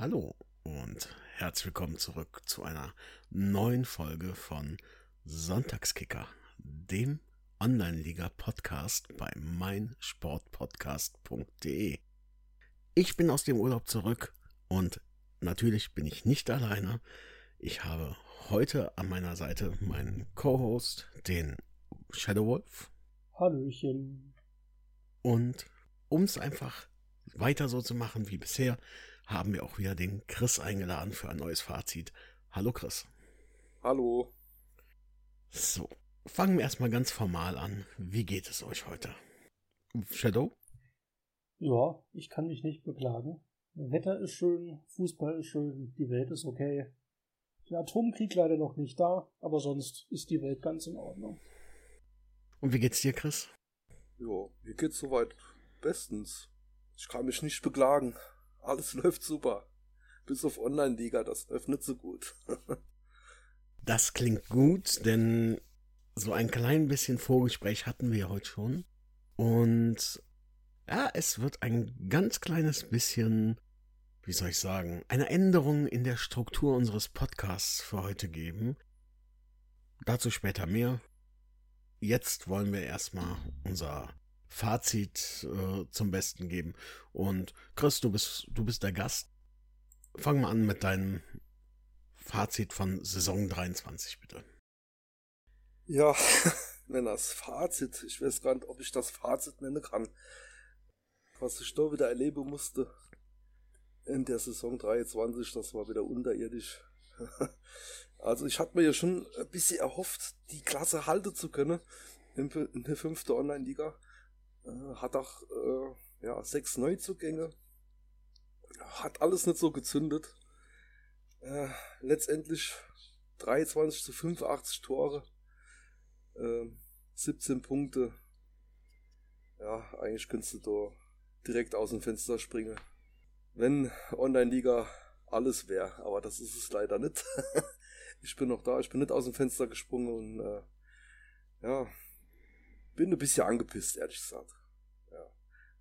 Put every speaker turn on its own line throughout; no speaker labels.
Hallo und herzlich willkommen zurück zu einer neuen Folge von Sonntagskicker, dem Online-Liga-Podcast bei meinsportpodcast.de. Ich bin aus dem Urlaub zurück und natürlich bin ich nicht alleine. Ich habe heute an meiner Seite meinen Co-Host, den Shadow Wolf.
Hallöchen.
Und um es einfach weiter so zu machen wie bisher, haben wir auch wieder den Chris eingeladen für ein neues Fazit. Hallo Chris.
Hallo.
So, fangen wir erstmal ganz formal an. Wie geht es euch heute? Shadow?
Ja, ich kann mich nicht beklagen. Wetter ist schön, Fußball ist schön, die Welt ist okay. Der Atomkrieg leider noch nicht da, aber sonst ist die Welt ganz in Ordnung.
Und wie geht's dir, Chris?
Ja, mir geht's soweit bestens. Ich kann mich nicht beklagen. Alles läuft super. Bis auf Online-Liga, das läuft nicht so gut.
das klingt gut, denn so ein klein bisschen Vorgespräch hatten wir heute schon. Und ja, es wird ein ganz kleines bisschen, wie soll ich sagen, eine Änderung in der Struktur unseres Podcasts für heute geben. Dazu später mehr. Jetzt wollen wir erstmal unser Fazit äh, zum Besten geben. Und Chris, du bist, du bist der Gast. Fang mal an mit deinem Fazit von Saison 23, bitte.
Ja, wenn das Fazit, ich weiß gar nicht, ob ich das Fazit nennen kann, was ich da wieder erleben musste in der Saison 23, das war wieder unterirdisch. Also ich hatte mir ja schon ein bisschen erhofft, die Klasse halten zu können in der fünften Online-Liga. Äh, hat auch äh, ja, sechs Neuzugänge. Hat alles nicht so gezündet. Äh, letztendlich 23 zu 85 Tore. Äh, 17 Punkte. Ja, eigentlich könntest du da direkt aus dem Fenster springen. Wenn Online-Liga alles wäre, aber das ist es leider nicht. ich bin noch da, ich bin nicht aus dem Fenster gesprungen und äh, ja, bin ein bisschen angepisst, ehrlich gesagt. Ja.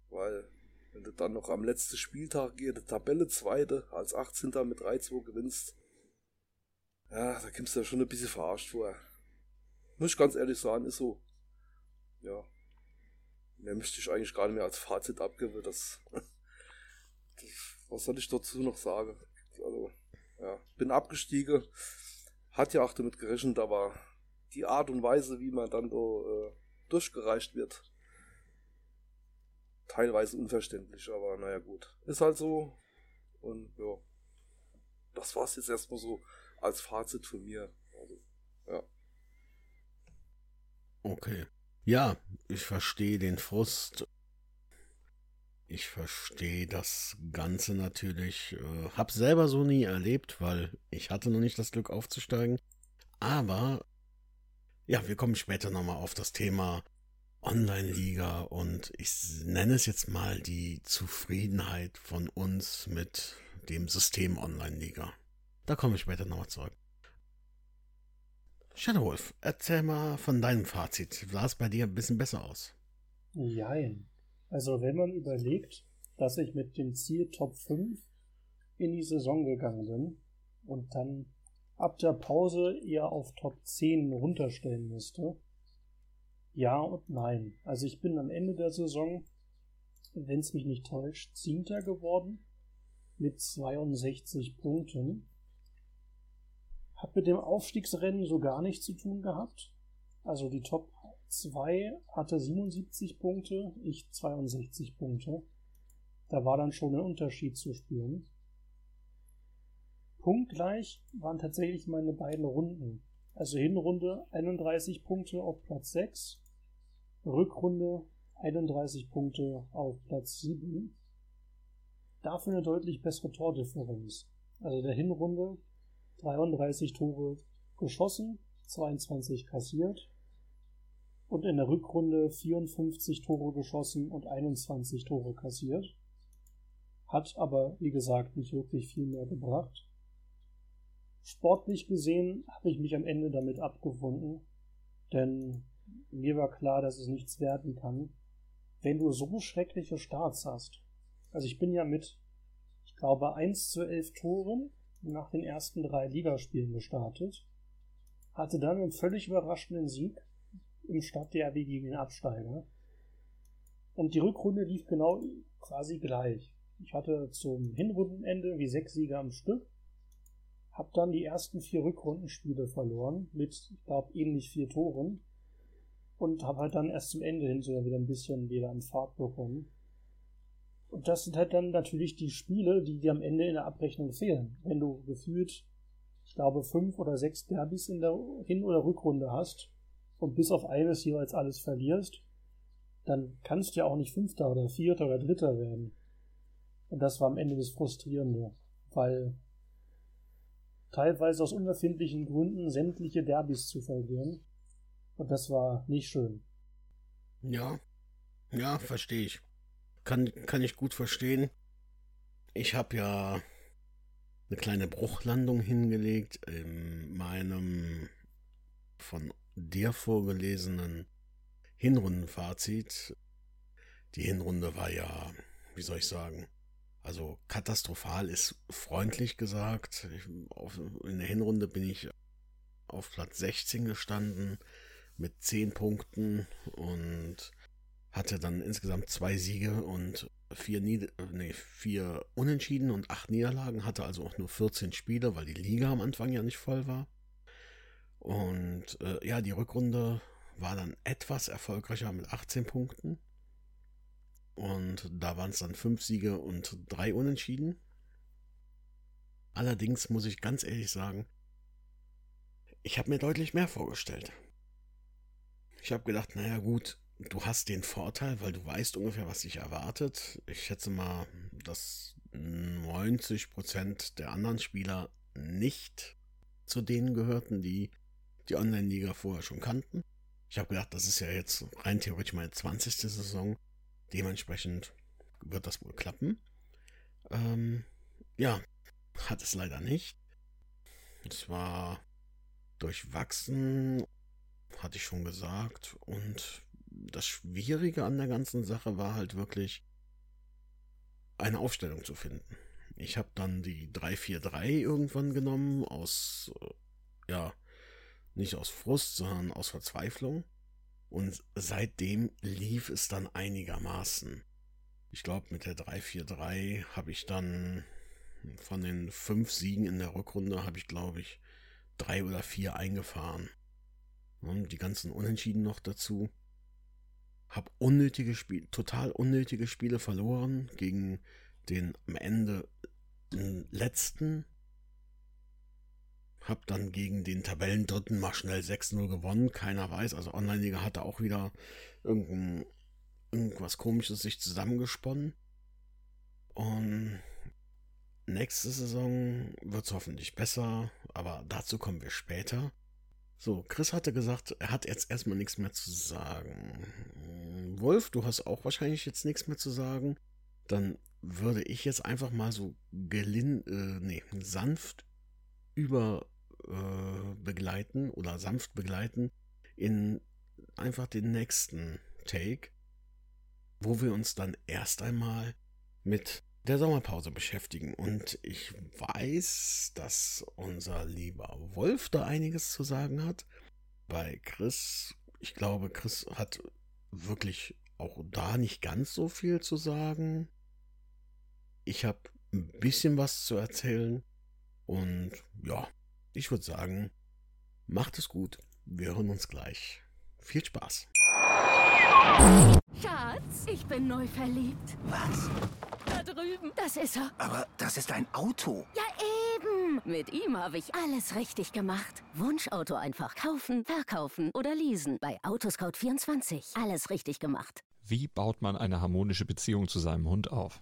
Weil, wenn du dann noch am letzten Spieltag jede Tabelle zweite als 18. mit 3-2 gewinnst, ja, da kommst du ja schon ein bisschen verarscht vor. Muss ich ganz ehrlich sagen, ist so. Ja. Mehr möchte ich eigentlich gar nicht mehr als Fazit abgeben. Das, was soll ich dazu noch sagen? Also, ja, bin abgestiegen. Hat ja auch damit gerechnet, aber die Art und Weise, wie man dann so äh, durchgereicht wird. Teilweise unverständlich, aber naja gut. Ist halt so. Und ja. Das war's jetzt erstmal so als Fazit von mir. Also, ja.
Okay. Ja, ich verstehe den Frust. Ich verstehe das Ganze natürlich. Äh, hab selber so nie erlebt, weil ich hatte noch nicht das Glück aufzusteigen. Aber ja, wir kommen später nochmal auf das Thema Online-Liga und ich nenne es jetzt mal die Zufriedenheit von uns mit dem System Online-Liga. Da komme ich später nochmal zurück. Shadow Wolf, erzähl mal von deinem Fazit. Sah es bei dir ein bisschen besser aus?
Jein. Also wenn man überlegt, dass ich mit dem Ziel Top 5 in die Saison gegangen bin und dann ab der Pause eher auf Top 10 runterstellen müsste. Ja und nein. Also ich bin am Ende der Saison, wenn es mich nicht täuscht, Zehnter geworden mit 62 Punkten. Hat mit dem Aufstiegsrennen so gar nichts zu tun gehabt. Also die Top 2 hatte 77 Punkte, ich 62 Punkte. Da war dann schon ein Unterschied zu spüren. Punktgleich waren tatsächlich meine beiden Runden. Also Hinrunde 31 Punkte auf Platz 6, Rückrunde 31 Punkte auf Platz 7. Dafür eine deutlich bessere Tordifferenz. Also der Hinrunde 33 Tore geschossen, 22 kassiert. Und in der Rückrunde 54 Tore geschossen und 21 Tore kassiert. Hat aber, wie gesagt, nicht wirklich viel mehr gebracht. Sportlich gesehen habe ich mich am Ende damit abgefunden, denn mir war klar, dass es nichts werden kann, wenn du so schreckliche Starts hast. Also ich bin ja mit, ich glaube, 1 zu 11 Toren nach den ersten drei Ligaspielen gestartet. Hatte dann einen völlig überraschenden Sieg im Stadtderby gegen den Absteiger. Und die Rückrunde lief genau quasi gleich. Ich hatte zum Hinrundenende wie sechs Siege am Stück. Hab dann die ersten vier Rückrundenspiele verloren mit, ich glaube, ähnlich vier Toren. Und habe halt dann erst zum Ende hin so wieder ein bisschen wieder an Fahrt bekommen. Und das sind halt dann natürlich die Spiele, die dir am Ende in der Abrechnung fehlen. Wenn du gefühlt, ich glaube, fünf oder sechs Derbys in der Hin- oder Rückrunde hast und bis auf eines jeweils alles verlierst, dann kannst du ja auch nicht Fünfter oder Vierter oder Dritter werden. Und das war am Ende das Frustrierende, weil teilweise aus unerfindlichen Gründen sämtliche Derbys zu verlieren. Und das war nicht schön.
Ja, ja, verstehe ich. Kann, kann ich gut verstehen. Ich habe ja eine kleine Bruchlandung hingelegt in meinem von dir vorgelesenen Hinrundenfazit. Die Hinrunde war ja, wie soll ich sagen, also katastrophal ist freundlich gesagt. in der Hinrunde bin ich auf Platz 16 gestanden mit 10 Punkten und hatte dann insgesamt zwei Siege und vier, Nieder nee, vier Unentschieden und acht Niederlagen, hatte also auch nur 14 Spiele, weil die Liga am Anfang ja nicht voll war. Und äh, ja, die Rückrunde war dann etwas erfolgreicher mit 18 Punkten. Und da waren es dann fünf Siege und drei Unentschieden. Allerdings muss ich ganz ehrlich sagen, ich habe mir deutlich mehr vorgestellt. Ich habe gedacht, naja gut, du hast den Vorteil, weil du weißt ungefähr, was dich erwartet. Ich schätze mal, dass 90% der anderen Spieler nicht zu denen gehörten, die die Online-Liga vorher schon kannten. Ich habe gedacht, das ist ja jetzt rein theoretisch meine 20. Saison. Dementsprechend wird das wohl klappen. Ähm, ja, hat es leider nicht. Es war durchwachsen, hatte ich schon gesagt. Und das Schwierige an der ganzen Sache war halt wirklich, eine Aufstellung zu finden. Ich habe dann die 343 irgendwann genommen, aus, äh, ja, nicht aus Frust, sondern aus Verzweiflung. Und seitdem lief es dann einigermaßen. Ich glaube, mit der 343 habe ich dann von den fünf Siegen in der Rückrunde habe ich, glaube ich, drei oder vier eingefahren. Und die ganzen Unentschieden noch dazu. Hab unnötige Spiele, total unnötige Spiele verloren gegen den am Ende letzten. Hab dann gegen den Tabellendritten mal schnell 6-0 gewonnen. Keiner weiß. Also Online-Liga hatte auch wieder irgendein, irgendwas komisches sich zusammengesponnen. Und nächste Saison wird es hoffentlich besser. Aber dazu kommen wir später. So, Chris hatte gesagt, er hat jetzt erstmal nichts mehr zu sagen. Wolf, du hast auch wahrscheinlich jetzt nichts mehr zu sagen. Dann würde ich jetzt einfach mal so gelin, äh, nee, sanft über äh, begleiten oder sanft begleiten in einfach den nächsten Take, wo wir uns dann erst einmal mit der Sommerpause beschäftigen. Und ich weiß, dass unser lieber Wolf da einiges zu sagen hat. Bei Chris, ich glaube, Chris hat wirklich auch da nicht ganz so viel zu sagen. Ich habe ein bisschen was zu erzählen. Und ja, ich würde sagen, macht es gut. Wir hören uns gleich. Viel Spaß.
Schatz, ich bin neu verliebt.
Was?
Da drüben. Das ist er.
Aber das ist ein Auto.
Ja, eben. Mit ihm habe ich alles richtig gemacht. Wunschauto einfach kaufen, verkaufen oder leasen. Bei Autoscout24. Alles richtig gemacht.
Wie baut man eine harmonische Beziehung zu seinem Hund auf?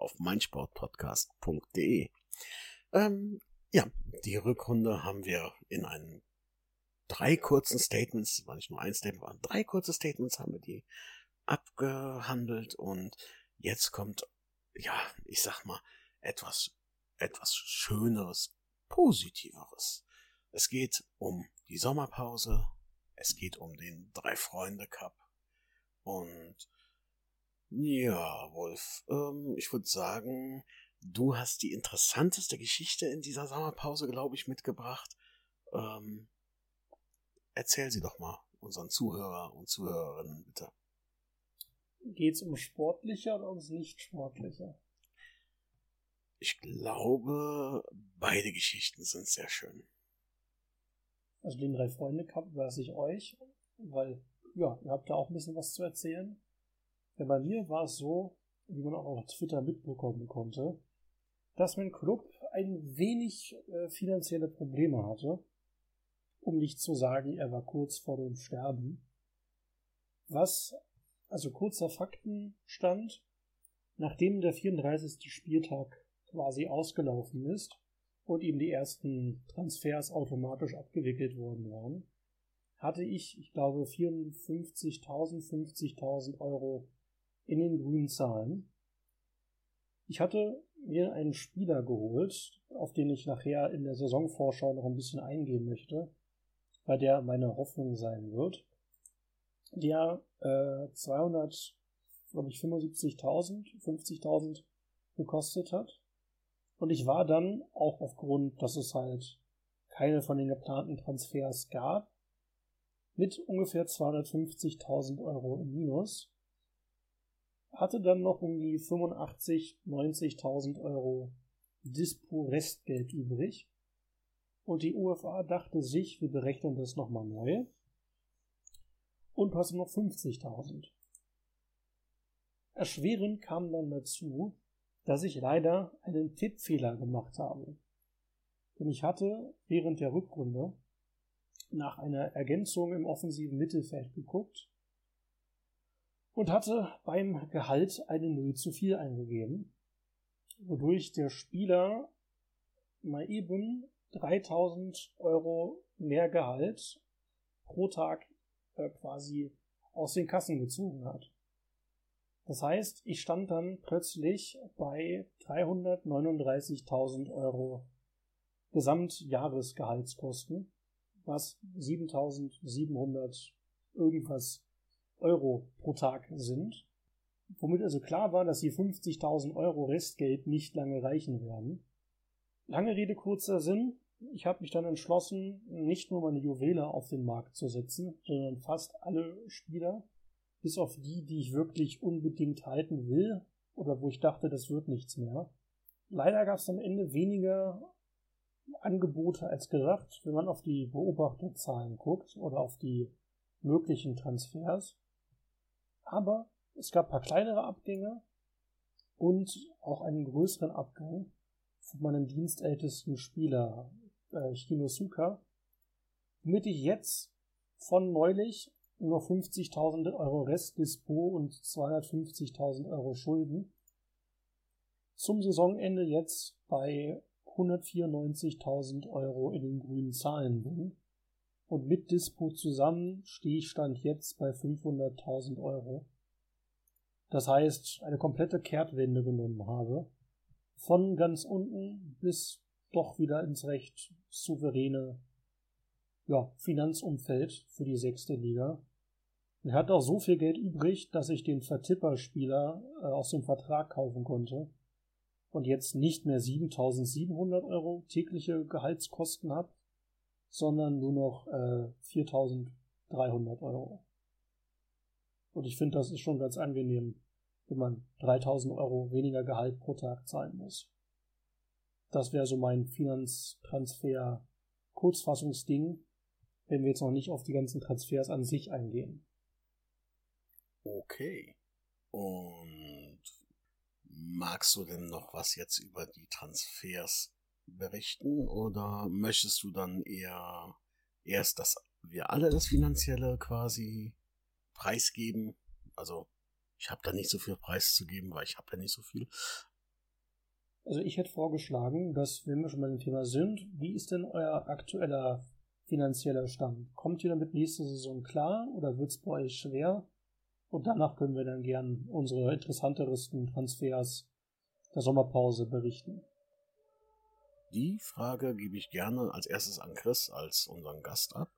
auf meinsportpodcast.de. Ähm, ja, die Rückrunde haben wir in einen drei kurzen Statements, war nicht nur ein Statement, waren drei kurze Statements, haben wir die abgehandelt und jetzt kommt, ja, ich sag mal, etwas, etwas Schöneres, Positiveres. Es geht um die Sommerpause, es geht um den Drei-Freunde-Cup und ja, Wolf, ähm, ich würde sagen, du hast die interessanteste Geschichte in dieser Sommerpause, glaube ich, mitgebracht. Ähm, erzähl sie doch mal unseren Zuhörer und Zuhörerinnen, bitte.
Geht es um sportliche oder ums Nicht-Sportliche?
Ich glaube, beide Geschichten sind sehr schön.
Also den Drei-Freunde-Cup weiß ich euch, weil, ja, ihr habt da auch ein bisschen was zu erzählen. Denn bei mir war es so, wie man auch auf Twitter mitbekommen konnte, dass mein Club ein wenig äh, finanzielle Probleme hatte. Um nicht zu sagen, er war kurz vor dem Sterben. Was, also kurzer Faktenstand, nachdem der 34. Spieltag quasi ausgelaufen ist und ihm die ersten Transfers automatisch abgewickelt worden waren, hatte ich, ich glaube, 54.000, 50.000 Euro in den grünen Zahlen. Ich hatte mir einen Spieler geholt, auf den ich nachher in der Saisonvorschau noch ein bisschen eingehen möchte, bei der meine Hoffnung sein wird, der äh, 200, glaube ich, 75.000, 50.000 gekostet hat. Und ich war dann, auch aufgrund, dass es halt keine von den geplanten Transfers gab, mit ungefähr 250.000 Euro im Minus hatte dann noch um die 85, 90.000 Euro Dispo-Restgeld übrig. Und die UFA dachte sich, wir berechnen das nochmal neu. Und hatte noch 50.000. Erschwerend kam dann dazu, dass ich leider einen Tippfehler gemacht habe. Denn ich hatte während der Rückrunde nach einer Ergänzung im offensiven Mittelfeld geguckt und hatte beim Gehalt eine Null zu viel eingegeben, wodurch der Spieler mal eben 3000 Euro mehr Gehalt pro Tag äh, quasi aus den Kassen gezogen hat. Das heißt, ich stand dann plötzlich bei 339.000 Euro Gesamtjahresgehaltskosten, was 7.700 irgendwas Euro pro Tag sind, womit also klar war, dass die 50.000 Euro Restgeld nicht lange reichen werden. Lange Rede, kurzer Sinn. Ich habe mich dann entschlossen, nicht nur meine Juwele auf den Markt zu setzen, sondern fast alle Spieler, bis auf die, die ich wirklich unbedingt halten will oder wo ich dachte, das wird nichts mehr. Leider gab es am Ende weniger Angebote als gedacht, wenn man auf die Beobachterzahlen guckt oder auf die möglichen Transfers. Aber es gab ein paar kleinere Abgänge und auch einen größeren Abgang von meinem dienstältesten Spieler, äh, Shinosuka, womit ich jetzt von neulich nur 50.000 Euro Restdispo und 250.000 Euro Schulden zum Saisonende jetzt bei 194.000 Euro in den grünen Zahlen bin und mit Dispo zusammen stehe ich Stand jetzt bei 500.000 Euro. Das heißt, eine komplette Kehrtwende genommen habe. Von ganz unten bis doch wieder ins recht souveräne ja, Finanzumfeld für die sechste Liga. Er hat auch so viel Geld übrig, dass ich den Vertipperspieler äh, aus dem Vertrag kaufen konnte und jetzt nicht mehr 7700 Euro tägliche Gehaltskosten habe, sondern nur noch äh, 4.300 Euro. Und ich finde, das ist schon ganz angenehm, wenn man 3.000 Euro weniger Gehalt pro Tag zahlen muss. Das wäre so mein Finanztransfer Kurzfassungsding, wenn wir jetzt noch nicht auf die ganzen Transfers an sich eingehen.
Okay. Und magst du denn noch was jetzt über die Transfers berichten oder möchtest du dann eher erst, dass wir alle das Finanzielle quasi preisgeben? Also ich habe da nicht so viel Preis zu geben, weil ich habe ja nicht so viel.
Also ich hätte vorgeschlagen, dass, wenn wir schon bei dem Thema sind, wie ist denn euer aktueller finanzieller Stand? Kommt ihr damit nächste Saison klar oder wird es bei euch schwer? Und danach können wir dann gern unsere interessantesten Transfers der Sommerpause berichten.
Die Frage gebe ich gerne als erstes an Chris als unseren Gast ab.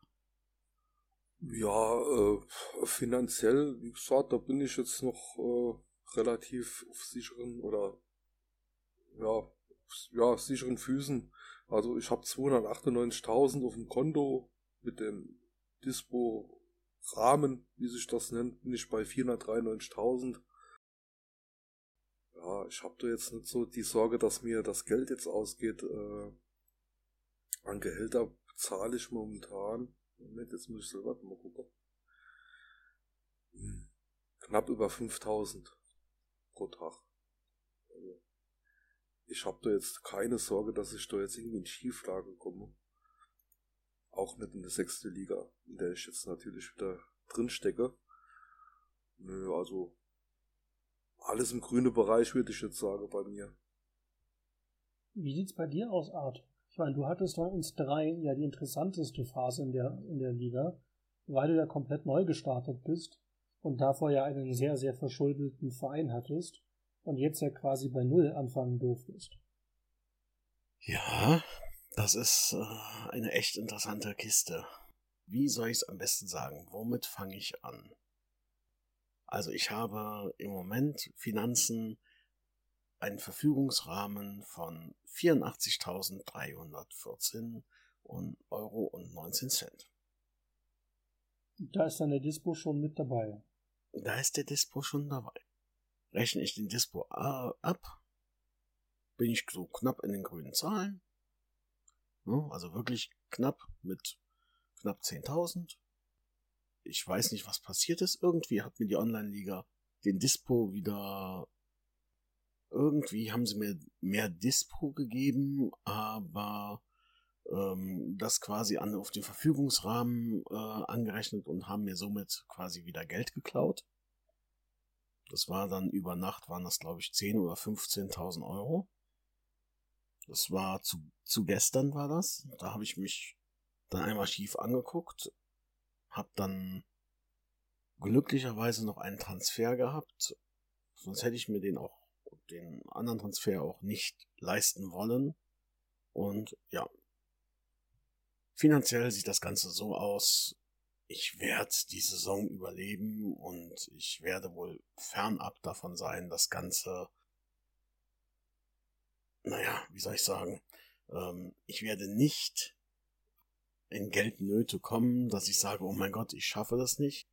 Ja, äh, finanziell, wie gesagt, da bin ich jetzt noch äh, relativ auf sicheren oder ja, ja, sicheren Füßen. Also ich habe 298.000 auf dem Konto mit dem Dispo-Rahmen, wie sich das nennt, bin ich bei 493.000. Ja, ich habe da jetzt nicht so die Sorge, dass mir das Geld jetzt ausgeht. Äh, an Gehälter zahle ich momentan. Moment, jetzt muss ich selber mal gucken. Hm, knapp über 5000 pro Tag. Also, ich habe da jetzt keine Sorge, dass ich da jetzt irgendwie in Schieflage komme. Auch nicht in der sechste Liga, in der ich jetzt natürlich wieder drin stecke. Nö, also alles im grünen Bereich, würde ich jetzt sagen, bei mir.
Wie sieht's bei dir aus, Art? Ich meine, du hattest bei uns drei ja die interessanteste Phase in der, in der Liga, weil du ja komplett neu gestartet bist und davor ja einen sehr, sehr verschuldeten Verein hattest und jetzt ja quasi bei Null anfangen durftest.
Ja, das ist äh, eine echt interessante Kiste. Wie soll ich es am besten sagen? Womit fange ich an? Also ich habe im Moment Finanzen einen Verfügungsrahmen von 84.314 Euro und 19 Cent.
Da ist dann der Dispo schon mit dabei.
Da ist der Dispo schon dabei. Rechne ich den Dispo ab, bin ich so knapp in den grünen Zahlen. Also wirklich knapp mit knapp 10.000 ich weiß nicht, was passiert ist. Irgendwie hat mir die Online-Liga den Dispo wieder. Irgendwie haben sie mir mehr Dispo gegeben, aber ähm, das quasi an, auf den Verfügungsrahmen äh, angerechnet und haben mir somit quasi wieder Geld geklaut. Das war dann über Nacht, waren das glaube ich 10 oder 15.000 Euro. Das war zu, zu gestern war das. Da habe ich mich dann einmal schief angeguckt, hab dann glücklicherweise noch einen Transfer gehabt. Sonst hätte ich mir den auch, den anderen Transfer auch nicht leisten wollen. Und ja, finanziell sieht das Ganze so aus. Ich werde die Saison überleben und ich werde wohl fernab davon sein, das Ganze, naja, wie soll ich sagen, ähm, ich werde nicht in Geldnöte kommen, dass ich sage, oh mein Gott, ich schaffe das nicht.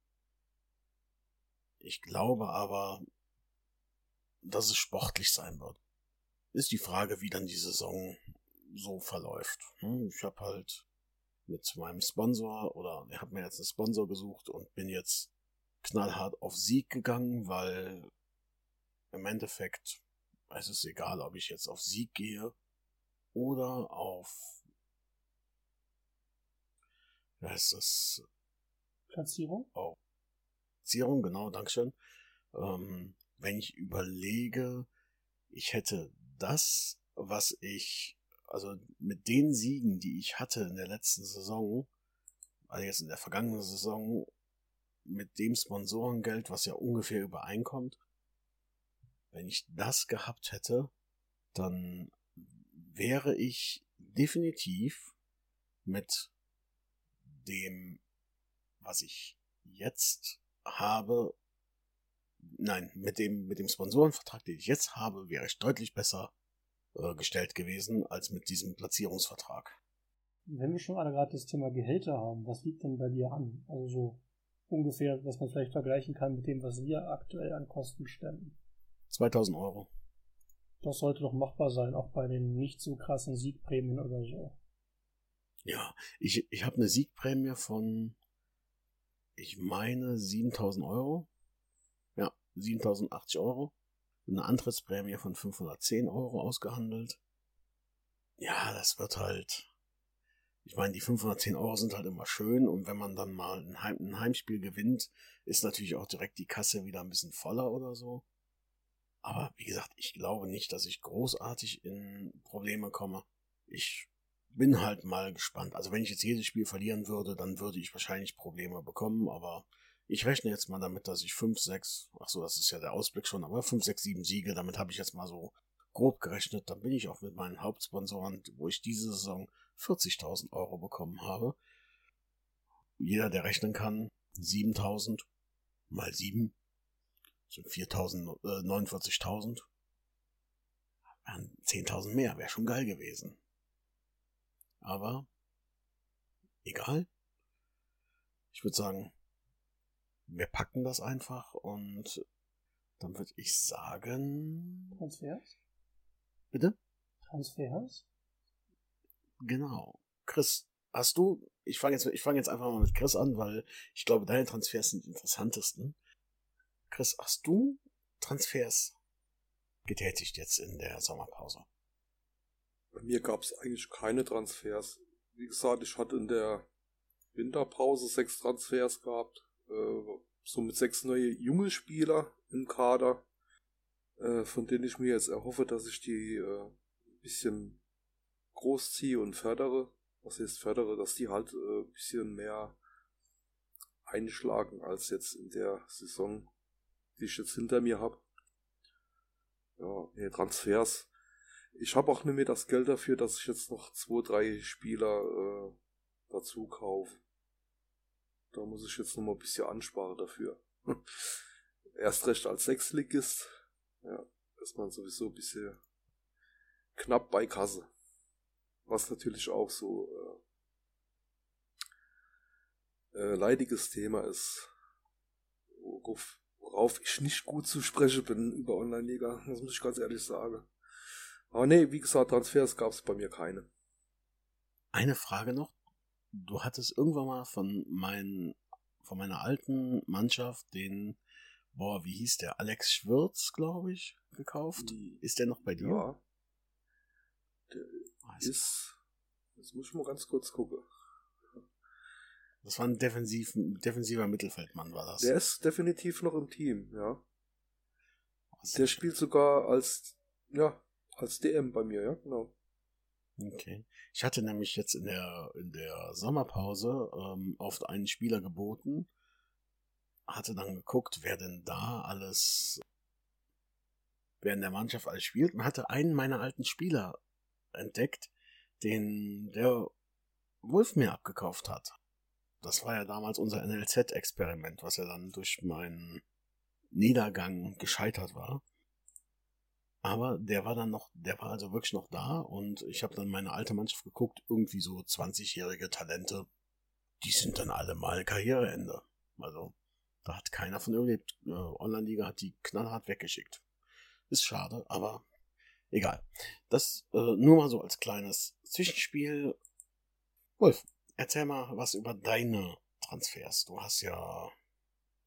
Ich glaube aber, dass es sportlich sein wird. Ist die Frage, wie dann die Saison so verläuft. Hm, ich habe halt mit meinem Sponsor oder ich habe mir jetzt einen Sponsor gesucht und bin jetzt knallhart auf Sieg gegangen, weil im Endeffekt es ist egal, ob ich jetzt auf Sieg gehe oder auf wie heißt das?
Platzierung?
Oh. Platzierung, genau, Dankeschön. Ähm, wenn ich überlege, ich hätte das, was ich, also mit den Siegen, die ich hatte in der letzten Saison, also jetzt in der vergangenen Saison, mit dem Sponsorengeld, was ja ungefähr übereinkommt, wenn ich das gehabt hätte, dann wäre ich definitiv mit dem, was ich jetzt habe, nein, mit dem, mit dem Sponsorenvertrag, den ich jetzt habe, wäre ich deutlich besser äh, gestellt gewesen als mit diesem Platzierungsvertrag.
Wenn wir schon alle gerade das Thema Gehälter haben, was liegt denn bei dir an? Also so ungefähr, dass man vielleicht vergleichen kann mit dem, was wir aktuell an Kosten stemmen.
2000 Euro.
Das sollte doch machbar sein, auch bei den nicht so krassen Siegprämien oder so.
Ja, ich, ich habe eine Siegprämie von, ich meine, 7000 Euro. Ja, 7080 Euro. Eine Antrittsprämie von 510 Euro ausgehandelt. Ja, das wird halt. Ich meine, die 510 Euro sind halt immer schön und wenn man dann mal ein, Heim, ein Heimspiel gewinnt, ist natürlich auch direkt die Kasse wieder ein bisschen voller oder so. Aber wie gesagt, ich glaube nicht, dass ich großartig in Probleme komme. Ich bin halt mal gespannt. Also wenn ich jetzt jedes Spiel verlieren würde, dann würde ich wahrscheinlich Probleme bekommen, aber ich rechne jetzt mal damit, dass ich 5, 6, ach so, das ist ja der Ausblick schon, aber 5, 6, 7 Siege, damit habe ich jetzt mal so grob gerechnet. Dann bin ich auch mit meinen Hauptsponsoren, wo ich diese Saison 40.000 Euro bekommen habe. Jeder, der rechnen kann, 7.000 mal 7 sind 4.000, äh, 49.000. 10.000 mehr, wäre schon geil gewesen. Aber egal. Ich würde sagen, wir packen das einfach und dann würde ich sagen.
Transfers?
Bitte?
Transfers?
Genau. Chris, hast du, ich fange jetzt, ich fange jetzt einfach mal mit Chris an, weil ich glaube, deine Transfers sind die interessantesten. Chris, hast du Transfers getätigt jetzt in der Sommerpause?
Bei mir gab es eigentlich keine Transfers. Wie gesagt, ich hatte in der Winterpause sechs Transfers gehabt. Äh, somit sechs neue junge Spieler im Kader, äh, von denen ich mir jetzt erhoffe, dass ich die äh, ein bisschen großziehe und fördere. Was heißt fördere, dass die halt äh, ein bisschen mehr einschlagen als jetzt in der Saison, die ich jetzt hinter mir habe. Ja, nee, Transfers. Ich habe auch nicht mehr das Geld dafür, dass ich jetzt noch zwei, drei Spieler äh, dazu kaufe. Da muss ich jetzt noch mal ein bisschen ansparen dafür. Erst recht als Sechsligist. Ja, ist man sowieso ein bisschen knapp bei Kasse. Was natürlich auch so äh, äh, leidiges Thema ist. Worauf, ich nicht gut zu sprechen bin über Online-Liga. Das muss ich ganz ehrlich sagen. Aber nee, wie gesagt, Transfers gab es bei mir keine.
Eine Frage noch du hattest irgendwann mal von meinen, von meiner alten Mannschaft den, boah, wie hieß der? Alex Schwirz, glaube ich, gekauft. Die, ist der noch bei dir?
Ja. Der Weiß ist, jetzt muss ich mal ganz kurz gucken.
Das war ein defensiv, defensiver Mittelfeldmann, war das.
Der ist definitiv noch im Team, ja. Der spielt sogar als, ja, als DM bei mir, ja, genau.
Okay. Ich hatte nämlich jetzt in der, in der Sommerpause ähm, auf einen Spieler geboten, hatte dann geguckt, wer denn da alles, wer in der Mannschaft alles spielt und hatte einen meiner alten Spieler entdeckt, den der Wolf mir abgekauft hat. Das war ja damals unser NLZ-Experiment, was ja dann durch meinen Niedergang gescheitert war. Aber der war dann noch, der war also wirklich noch da und ich habe dann meine alte Mannschaft geguckt, irgendwie so 20-jährige Talente, die sind dann alle mal Karriereende. Also da hat keiner von überlebt. Äh, Online-Liga hat die knallhart weggeschickt. Ist schade, aber egal. Das äh, nur mal so als kleines Zwischenspiel. Wolf, erzähl mal was über deine Transfers. Du hast ja,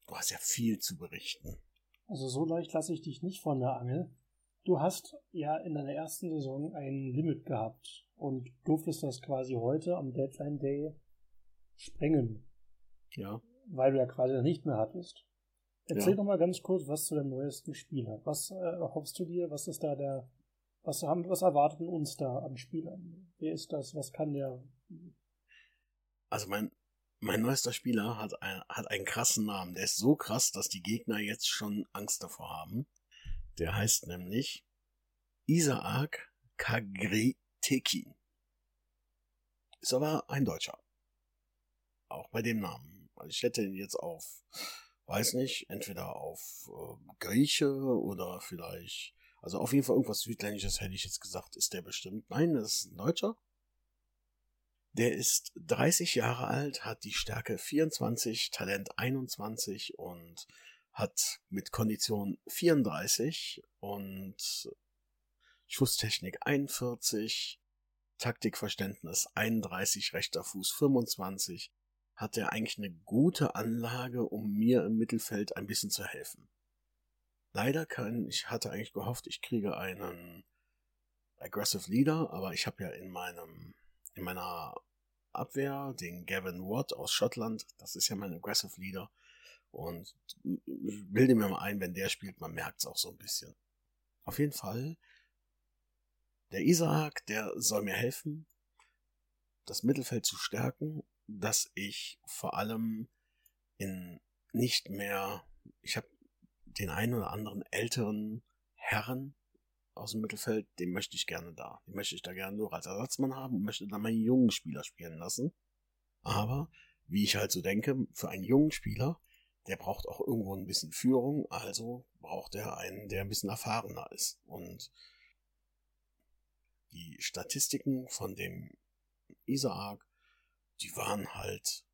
du hast ja viel zu berichten.
Also so leicht lasse ich dich nicht von der Angel. Du hast ja in deiner ersten Saison ein Limit gehabt und durftest das quasi heute am Deadline Day sprengen.
Ja.
Weil du ja quasi nicht mehr hattest. Erzähl ja. doch mal ganz kurz was zu deinem neuesten Spieler. Was äh, hoffst du dir? Was ist da der, was haben, was erwarten uns da an Spielern? Wer ist das? Was kann der?
Also mein, mein neuester Spieler hat, ein, hat einen krassen Namen. Der ist so krass, dass die Gegner jetzt schon Angst davor haben. Der heißt nämlich Isaac Kagretekin. Ist aber ein Deutscher. Auch bei dem Namen. Also ich hätte ihn jetzt auf, weiß nicht, entweder auf äh, Grieche oder vielleicht, also auf jeden Fall irgendwas Südländisches hätte ich jetzt gesagt, ist der bestimmt. Nein, das ist ein Deutscher. Der ist 30 Jahre alt, hat die Stärke 24, Talent 21 und hat mit Kondition 34 und Schusstechnik 41, Taktikverständnis 31, rechter Fuß 25, hat er eigentlich eine gute Anlage, um mir im Mittelfeld ein bisschen zu helfen. Leider kann, ich hatte eigentlich gehofft, ich kriege einen Aggressive Leader, aber ich habe ja in meinem, in meiner Abwehr den Gavin Watt aus Schottland, das ist ja mein Aggressive Leader, und bilde mir mal ein, wenn der spielt, man merkt es auch so ein bisschen. auf jeden Fall, der Isaac, der soll mir helfen, das Mittelfeld zu stärken, dass ich vor allem in nicht mehr, ich habe den einen oder anderen älteren Herren aus dem Mittelfeld, den möchte ich gerne da. Den möchte ich da gerne nur als Ersatzmann haben und möchte dann meinen jungen Spieler spielen lassen. Aber, wie ich halt so denke, für einen jungen Spieler, der braucht auch irgendwo ein bisschen Führung, also braucht er einen, der ein bisschen erfahrener ist. Und die Statistiken von dem Isaak, die waren halt,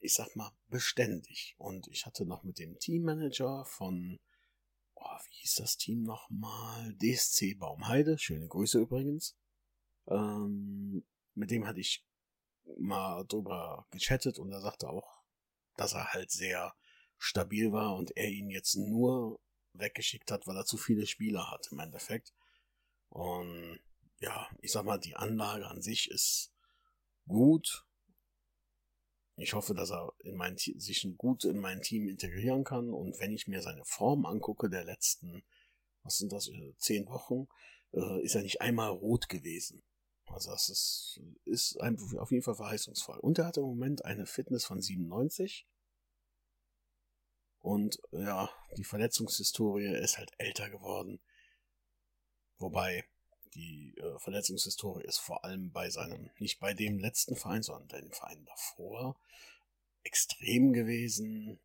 ich sag mal, beständig. Und ich hatte noch mit dem Teammanager von, oh, wie hieß das Team nochmal? DSC Baumheide, schöne Grüße übrigens. Ähm, mit dem hatte ich mal drüber gechattet und er sagte auch, dass er halt sehr stabil war und er ihn jetzt nur weggeschickt hat, weil er zu viele Spieler hat im Endeffekt. Und ja, ich sag mal, die Anlage an sich ist gut. Ich hoffe, dass er in mein, sich gut in mein Team integrieren kann. Und wenn ich mir seine Form angucke der letzten, was sind das, äh, zehn Wochen, äh, ist er nicht einmal rot gewesen. Also das ist, ist ein, auf jeden Fall verheißungsvoll. Und er hat im Moment eine Fitness von 97. Und ja, die Verletzungshistorie ist halt älter geworden. Wobei, die äh, Verletzungshistorie ist vor allem bei seinem, nicht bei dem letzten Verein, sondern bei dem Verein davor, extrem gewesen.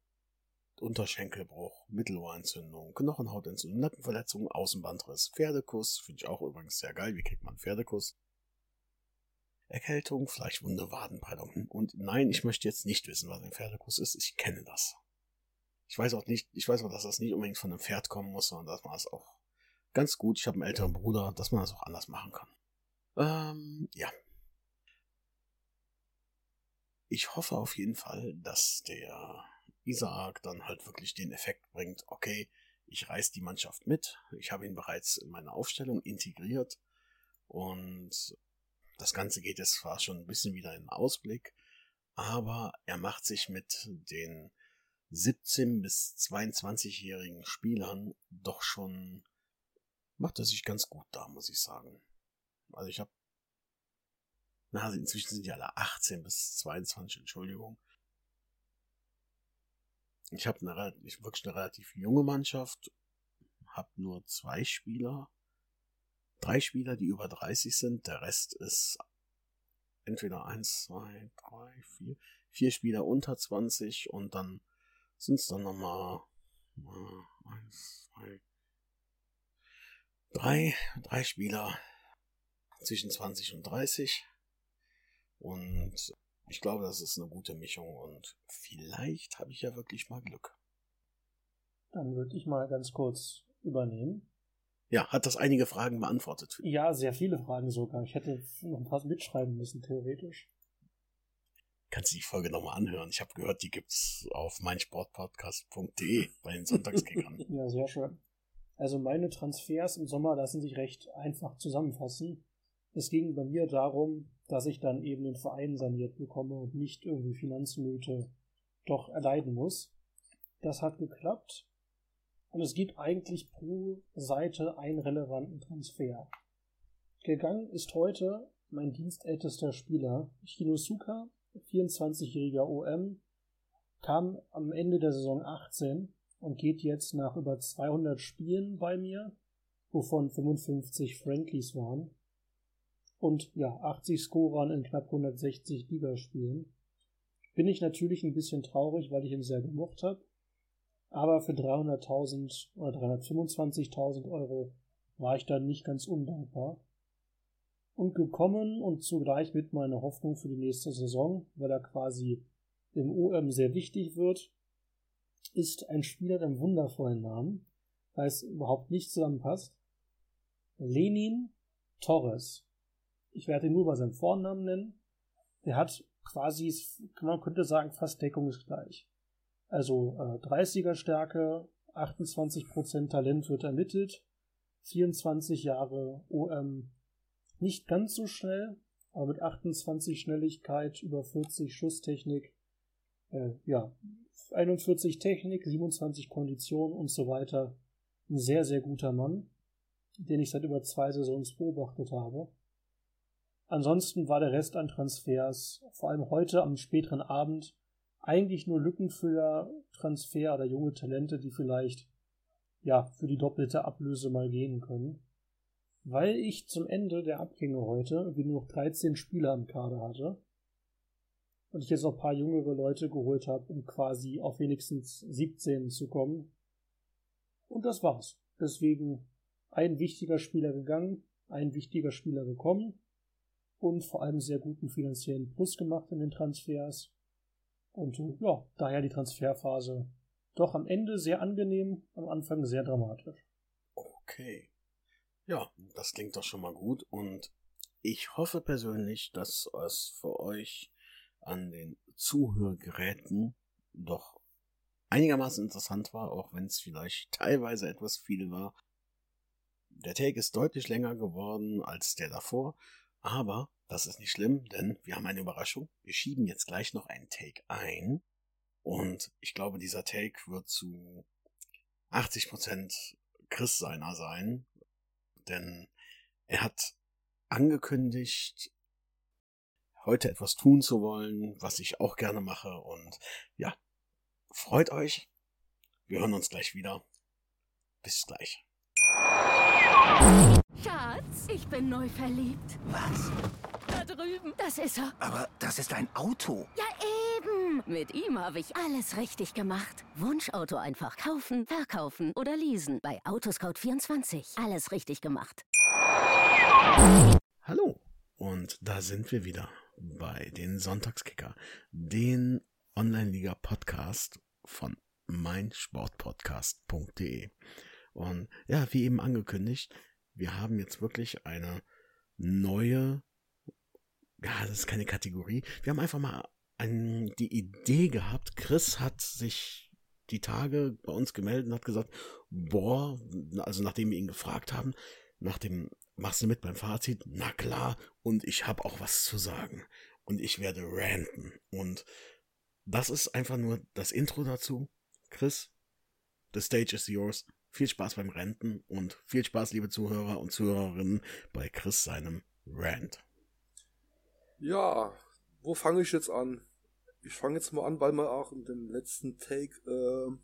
Unterschenkelbruch, Mittelohrentzündung, Knochenhautentzündung, Nackenverletzung, Außenbandriss, Pferdekuss, finde ich auch übrigens sehr geil, wie kriegt man Pferdekuss? Erkältung, Fleischwunde, Wadenprellung. Und nein, ich möchte jetzt nicht wissen, was ein Pferdekuss ist, ich kenne das. Ich weiß auch nicht, ich weiß auch, dass das nicht unbedingt von einem Pferd kommen muss, sondern dass man es auch ganz gut, ich habe einen älteren Bruder, dass man das auch anders machen kann. Ähm, ja. Ich hoffe auf jeden Fall, dass der Isaac dann halt wirklich den Effekt bringt, okay, ich reiß die Mannschaft mit, ich habe ihn bereits in meine Aufstellung integriert und das Ganze geht jetzt zwar schon ein bisschen wieder in Ausblick, aber er macht sich mit den 17 bis 22-jährigen Spielern doch schon macht er sich ganz gut da, muss ich sagen. Also ich habe, na, inzwischen sind die alle 18 bis 22, Entschuldigung. Ich habe eine, ich wirklich eine relativ junge Mannschaft, habe nur zwei Spieler, drei Spieler, die über 30 sind. Der Rest ist entweder eins, zwei, drei, vier, vier Spieler unter 20 und dann sind es dann nochmal eins, zwei, drei, drei Spieler zwischen 20 und 30. Und ich glaube, das ist eine gute Mischung und vielleicht habe ich ja wirklich mal Glück.
Dann würde ich mal ganz kurz übernehmen.
Ja, hat das einige Fragen beantwortet?
Ja, sehr viele Fragen sogar. Ich hätte noch ein paar mitschreiben müssen, theoretisch.
Kannst du die Folge nochmal anhören? Ich habe gehört, die gibt's auf meinsportpodcast.de bei den Sonntagskickern.
ja, sehr schön. Also meine Transfers im Sommer lassen sich recht einfach zusammenfassen. Es ging bei mir darum, dass ich dann eben den Verein saniert bekomme und nicht irgendwie Finanznöte doch erleiden muss. Das hat geklappt. Und es gibt eigentlich pro Seite einen relevanten Transfer. Gegangen ist heute mein dienstältester Spieler, Shinosuka, 24-jähriger OM, kam am Ende der Saison 18 und geht jetzt nach über 200 Spielen bei mir, wovon 55 Friendlies waren. Und ja, 80 Scorern in knapp 160 Ligaspielen. Bin ich natürlich ein bisschen traurig, weil ich ihn sehr gemocht habe. Aber für 300.000 oder 325.000 Euro war ich dann nicht ganz undankbar. Und gekommen und zugleich mit meiner Hoffnung für die nächste Saison, weil er quasi im OM sehr wichtig wird, ist ein Spieler mit einem wundervollen Namen, weil es überhaupt nicht zusammenpasst. Lenin Torres. Ich werde ihn nur bei seinem Vornamen nennen. Der hat quasi, man könnte sagen, fast deckungsgleich. Also äh, 30er Stärke, 28% Talent wird ermittelt, 24 Jahre OM nicht ganz so schnell, aber mit 28 Schnelligkeit, über 40 Schusstechnik, äh, ja, 41 Technik, 27 Kondition und so weiter. Ein sehr, sehr guter Mann. den ich seit über zwei Saisons beobachtet habe. Ansonsten war der Rest an Transfers, vor allem heute am späteren Abend, eigentlich nur Lückenfüller, Transfer oder junge Talente, die vielleicht ja für die doppelte Ablöse mal gehen können. Weil ich zum Ende der Abgänge heute wie nur noch 13 Spieler im Kader hatte und ich jetzt noch ein paar jüngere Leute geholt habe, um quasi auf wenigstens 17 zu kommen. Und das war's. Deswegen ein wichtiger Spieler gegangen, ein wichtiger Spieler gekommen und vor allem sehr guten finanziellen Plus gemacht in den Transfers. Und äh, ja, daher die Transferphase doch am Ende sehr angenehm, am Anfang sehr dramatisch.
Okay. Ja, das klingt doch schon mal gut und ich hoffe persönlich, dass es für euch an den Zuhörgeräten doch einigermaßen interessant war, auch wenn es vielleicht teilweise etwas viel war. Der Take ist deutlich länger geworden als der davor, aber das ist nicht schlimm, denn wir haben eine Überraschung. Wir schieben jetzt gleich noch einen Take ein. Und ich glaube, dieser Take wird zu 80% Chris seiner sein. Denn er hat angekündigt, heute etwas tun zu wollen, was ich auch gerne mache. Und ja, freut euch. Wir hören uns gleich wieder. Bis gleich.
Schatz, ich bin neu verliebt.
Was?
Da drüben. Das ist er.
Aber das ist ein Auto.
Ja, eben. Mit ihm habe ich alles richtig gemacht. Wunschauto einfach kaufen, verkaufen oder leasen. Bei Autoscout24. Alles richtig gemacht.
Hallo. Und da sind wir wieder bei den Sonntagskicker, den Online-Liga-Podcast von meinsportpodcast.de. Und ja, wie eben angekündigt, wir haben jetzt wirklich eine neue, ja, das ist keine Kategorie. Wir haben einfach mal ein, die Idee gehabt. Chris hat sich die Tage bei uns gemeldet und hat gesagt, boah, also nachdem wir ihn gefragt haben, nach dem, machst du mit beim Fazit? Na klar, und ich habe auch was zu sagen. Und ich werde ranten. Und das ist einfach nur das Intro dazu. Chris, the stage is yours. Viel Spaß beim Renten und viel Spaß, liebe Zuhörer und Zuhörerinnen, bei Chris seinem Rant.
Ja, wo fange ich jetzt an? Ich fange jetzt mal an, weil wir auch in dem letzten Take äh,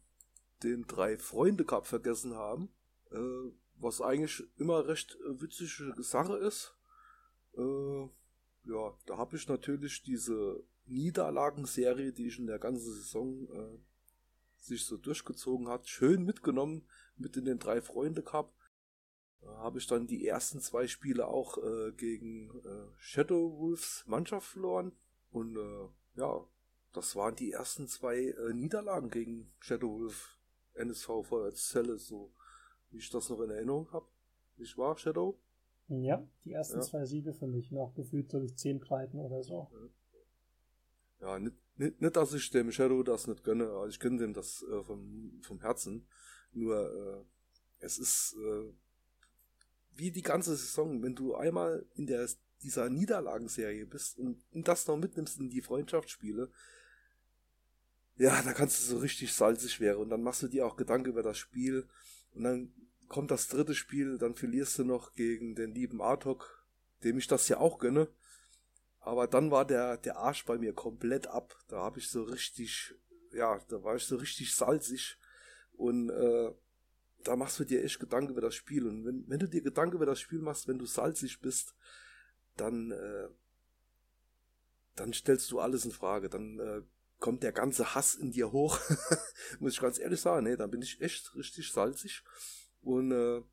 den Drei-Freunde-Cup vergessen haben. Äh, was eigentlich immer recht äh, witzige Sache ist. Äh, ja, da habe ich natürlich diese Niederlagenserie, die ich in der ganzen Saison äh, sich so durchgezogen hat, schön mitgenommen mit in den drei Freunde Cup. Da habe ich dann die ersten zwei Spiele auch äh, gegen äh, Shadow Wolves Mannschaft verloren und äh, ja, das waren die ersten zwei äh, Niederlagen gegen Shadow Wolf NSV Zelle, so wie ich das noch in Erinnerung habe. Nicht wahr, Shadow?
Ja, die ersten ja. zwei Siege für mich noch gefühlt durch zehn Pleiten oder so.
Ja, nicht, nicht, nicht, dass ich dem Shadow das nicht gönne, aber ich gönne dem das äh, vom, vom Herzen. Nur, äh, es ist äh, wie die ganze Saison, wenn du einmal in der dieser Niederlagenserie bist und, und das noch mitnimmst in die Freundschaftsspiele, ja, da kannst du so richtig salzig werden und dann machst du dir auch Gedanken über das Spiel und dann kommt das dritte Spiel, dann verlierst du noch gegen den lieben Artok, dem ich das ja auch gönne. Aber dann war der, der Arsch bei mir komplett ab. Da habe ich so richtig, ja, da war ich so richtig salzig. Und äh, da machst du dir echt Gedanken über das Spiel. Und wenn, wenn du dir Gedanken über das Spiel machst, wenn du salzig bist, dann, äh, dann stellst du alles in Frage. Dann äh, kommt der ganze Hass in dir hoch. Muss ich ganz ehrlich sagen, nee, dann bin ich echt richtig salzig. Und äh,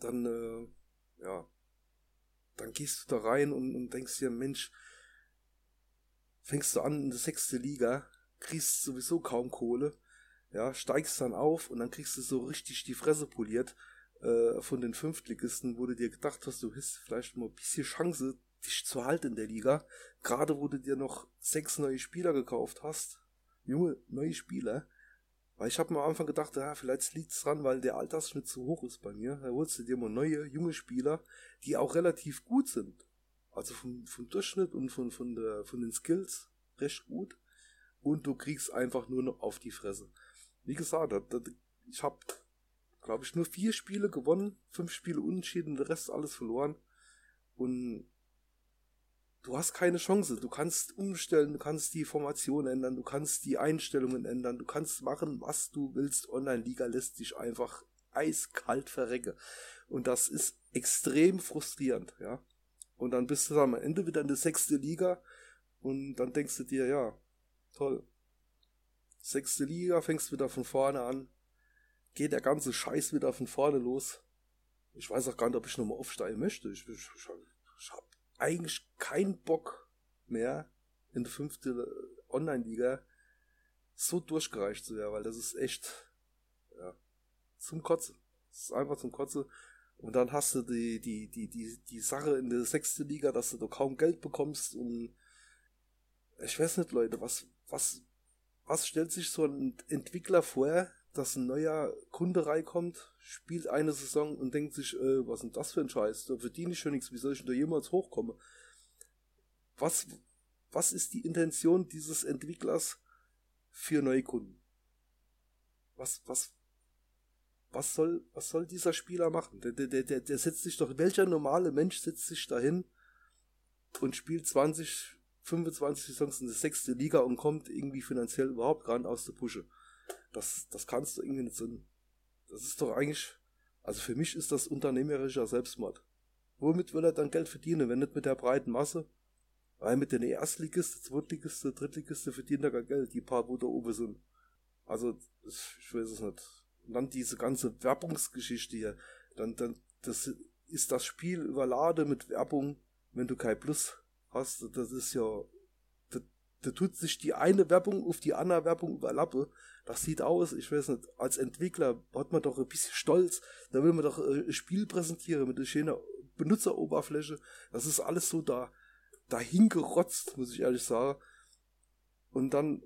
dann, äh, ja, dann gehst du da rein und, und denkst dir, Mensch, fängst du an in der sechste Liga, kriegst sowieso kaum Kohle, ja, steigst dann auf und dann kriegst du so richtig die Fresse poliert äh, von den Fünftligisten, wo du dir gedacht hast, du hast vielleicht mal ein bisschen Chance, dich zu halten in der Liga, gerade wo du dir noch sechs neue Spieler gekauft hast, junge neue Spieler, weil ich habe mir am Anfang gedacht, ja, vielleicht liegt es dran, weil der Altersschnitt zu hoch ist bei mir. Da holst du dir mal neue, junge Spieler, die auch relativ gut sind. Also vom, vom Durchschnitt und von, von, der, von den Skills recht gut. Und du kriegst einfach nur noch auf die Fresse. Wie gesagt, ich habe glaube ich, nur vier Spiele gewonnen, fünf Spiele unentschieden, der Rest alles verloren. Und du hast keine Chance. Du kannst umstellen, du kannst die Formation ändern, du kannst die Einstellungen ändern, du kannst machen, was du willst. Online-Liga lässt dich einfach eiskalt verrecke. Und das ist extrem frustrierend, ja. Und dann bist du am Ende wieder in der sechste Liga und dann denkst du dir, ja, toll. Sechste Liga, fängst wieder von vorne an, geht der ganze Scheiß wieder von vorne los. Ich weiß auch gar nicht, ob ich nochmal aufsteigen möchte. Ich, ich, ich, ich habe eigentlich keinen Bock mehr in der fünfte Online-Liga so durchgereicht zu werden, weil das ist echt ja, zum Kotzen. Das ist einfach zum Kotzen. Und dann hast du die, die, die, die, die Sache in der sechsten Liga, dass du da kaum Geld bekommst und ich weiß nicht, Leute, was, was, was stellt sich so ein Entwickler vor, dass ein neuer Kunde reinkommt, spielt eine Saison und denkt sich, äh, was ist denn das für ein Scheiß? Da verdiene ich schon nichts, wie soll ich denn da jemals hochkommen? Was, was ist die Intention dieses Entwicklers für Neukunden? Was, was, was soll, was soll dieser Spieler machen? Der, der, der, der setzt sich doch, welcher normale Mensch setzt sich dahin und spielt 20, 25 Saisons in der sechste Liga und kommt irgendwie finanziell überhaupt gar nicht aus der Pusche. Das, das kannst du irgendwie nicht so. Das ist doch eigentlich, also für mich ist das unternehmerischer Selbstmord. Womit will er dann Geld verdienen, wenn nicht mit der breiten Masse? Weil mit den Erstligisten, Zweitligisten, Drittligisten verdient er gar Geld, die paar, wo da oben sind. Also, ich weiß es nicht. Und dann diese ganze Werbungsgeschichte hier. Dann, dann, das ist das Spiel überladen mit Werbung, wenn du kein Plus hast. Das ist ja, da, da tut sich die eine Werbung auf die andere Werbung überlappen. Das sieht aus, ich weiß nicht, als Entwickler hat man doch ein bisschen Stolz. Da will man doch äh, ein Spiel präsentieren mit einer schönen Benutzeroberfläche. Das ist alles so da, dahin gerotzt, muss ich ehrlich sagen. Und dann,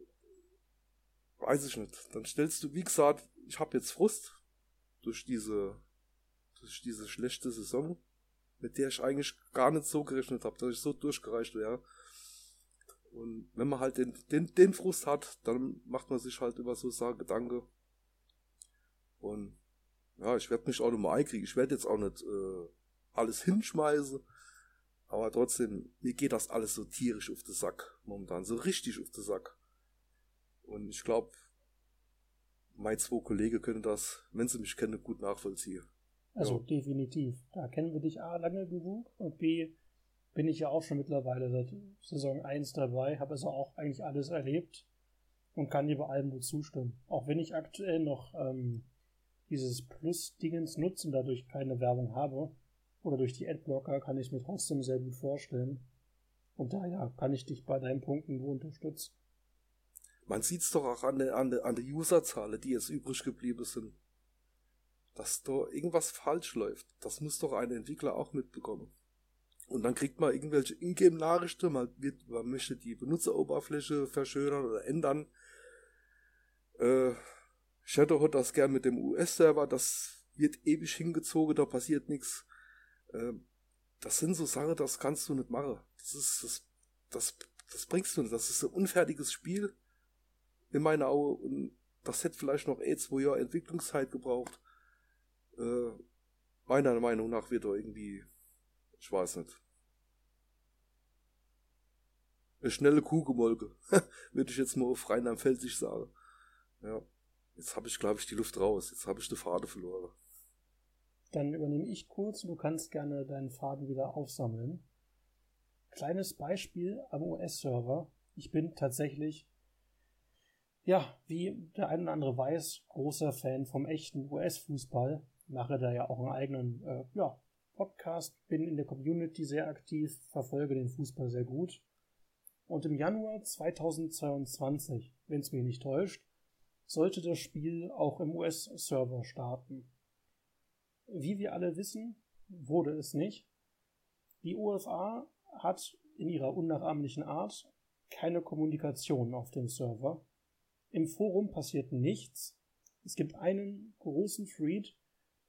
weiß ich nicht, dann stellst du, wie gesagt, ich habe jetzt Frust durch diese, durch diese schlechte Saison, mit der ich eigentlich gar nicht so gerechnet habe, dass ich so durchgereicht wäre. Und wenn man halt den, den, den Frust hat, dann macht man sich halt über so Sachen Gedanken. Und ja, ich werde mich auch nochmal einkriegen. Ich werde jetzt auch nicht äh, alles hinschmeißen. Aber trotzdem, mir geht das alles so tierisch auf den Sack momentan. So richtig auf den Sack. Und ich glaube, meine zwei Kollegen können das, wenn sie mich kennen, gut nachvollziehen.
Also ja. definitiv. Da kennen wir dich A lange genug und B bin ich ja auch schon mittlerweile seit Saison 1 dabei, habe also auch eigentlich alles erlebt und kann dir bei allem nur zustimmen. Auch wenn ich aktuell noch ähm, dieses Plus-Dingens nutze und dadurch keine Werbung habe oder durch die Adblocker, kann ich mir trotzdem sehr gut vorstellen. Und daher kann ich dich bei deinen Punkten nur unterstützen.
Man sieht es doch auch an der, an der, an der Userzahlen, die jetzt übrig geblieben sind. Dass da irgendwas falsch läuft. Das muss doch ein Entwickler auch mitbekommen. Und dann kriegt man irgendwelche Ingame-Nachrichten, man, man möchte die Benutzeroberfläche verschönern oder ändern. Äh, Shadow hat das gern mit dem US-Server, das wird ewig hingezogen, da passiert nichts. Äh, das sind so Sachen, das kannst du nicht machen. Das ist, das, das, das bringst du nicht. Das ist ein unfertiges Spiel in meiner Augen und das hätte vielleicht noch eh zwei Jahre Entwicklungszeit gebraucht. Äh, meiner Meinung nach wird da irgendwie, ich weiß nicht, eine schnelle Kuh gemolke. Würde ich jetzt mal auf Rheinland-Pfälzisch sagen. Ja, jetzt habe ich, glaube ich, die Luft raus. Jetzt habe ich die Fade verloren.
Dann übernehme ich kurz du kannst gerne deinen Faden wieder aufsammeln. Kleines Beispiel am US-Server. Ich bin tatsächlich ja, wie der eine oder andere weiß, großer Fan vom echten US-Fußball. Mache da ja auch einen eigenen äh, ja, Podcast, bin in der Community sehr aktiv, verfolge den Fußball sehr gut. Und im Januar 2022, wenn es mich nicht täuscht, sollte das Spiel auch im US-Server starten. Wie wir alle wissen, wurde es nicht. Die UFA hat in ihrer unnachahmlichen Art keine Kommunikation auf dem Server im Forum passiert nichts. Es gibt einen großen Thread,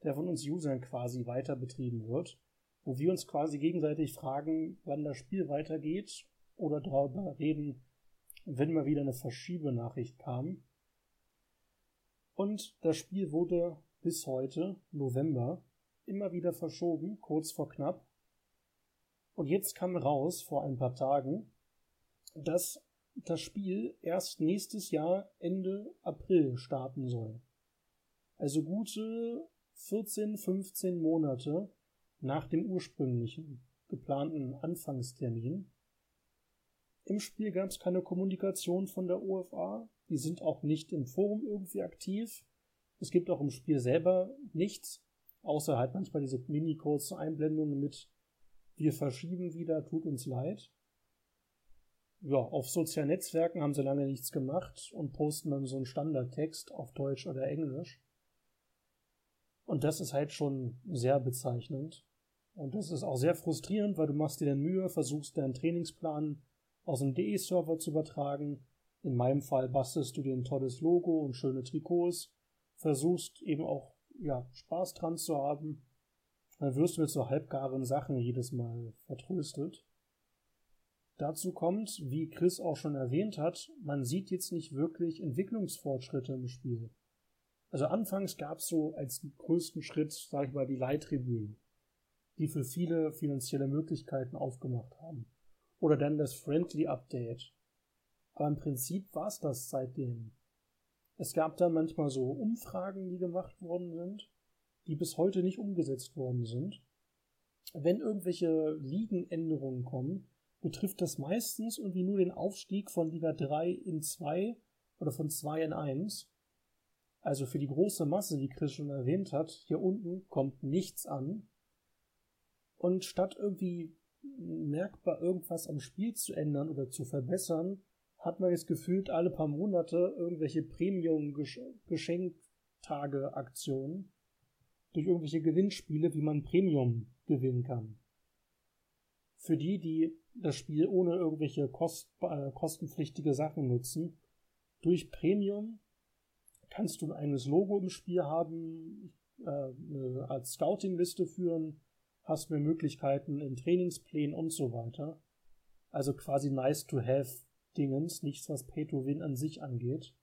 der von uns Usern quasi weiter betrieben wird, wo wir uns quasi gegenseitig fragen, wann das Spiel weitergeht oder darüber reden, wenn mal wieder eine Verschiebenachricht kam. Und das Spiel wurde bis heute, November, immer wieder verschoben, kurz vor knapp. Und jetzt kam raus, vor ein paar Tagen, dass das Spiel erst nächstes Jahr Ende April starten soll. Also gute 14, 15 Monate nach dem ursprünglichen geplanten Anfangstermin. Im Spiel gab es keine Kommunikation von der OFA. Die sind auch nicht im Forum irgendwie aktiv. Es gibt auch im Spiel selber nichts, außer halt manchmal diese mini-kurzen Einblendungen mit wir verschieben wieder, tut uns leid. Ja, auf sozialen Netzwerken haben sie lange nichts gemacht und posten dann so einen Standardtext auf Deutsch oder Englisch. Und das ist halt schon sehr bezeichnend. Und das ist auch sehr frustrierend, weil du machst dir dann Mühe, versuchst deinen Trainingsplan aus dem DE-Server zu übertragen. In meinem Fall bastelst du dir ein tolles Logo und schöne Trikots, versuchst eben auch ja, Spaß dran zu haben. Dann wirst du mit so halbgaren Sachen jedes Mal vertröstet. Dazu kommt, wie Chris auch schon erwähnt hat, man sieht jetzt nicht wirklich Entwicklungsfortschritte im Spiel. Also anfangs gab es so als größten Schritt, sag ich mal, die Leihtribünen die für viele finanzielle Möglichkeiten aufgemacht haben. Oder dann das Friendly Update. Aber im Prinzip war es das seitdem. Es gab dann manchmal so Umfragen, die gemacht worden sind, die bis heute nicht umgesetzt worden sind. Wenn irgendwelche Ligenänderungen kommen, betrifft das meistens irgendwie nur den Aufstieg von Liga 3 in 2 oder von 2 in 1. Also für die große Masse, die Chris schon erwähnt hat, hier unten kommt nichts an. Und statt irgendwie merkbar irgendwas am Spiel zu ändern oder zu verbessern, hat man jetzt gefühlt alle paar Monate irgendwelche Premium-Geschenktage-Aktionen durch irgendwelche Gewinnspiele, wie man Premium gewinnen kann. Für die, die das Spiel ohne irgendwelche kost äh, kostenpflichtige Sachen nutzen, durch Premium kannst du ein eigenes Logo im Spiel haben, äh, eine Art Scouting-Liste führen, hast mehr Möglichkeiten in Trainingsplänen und so weiter. Also quasi nice to have Dingens, nichts was Pay to Win an sich angeht.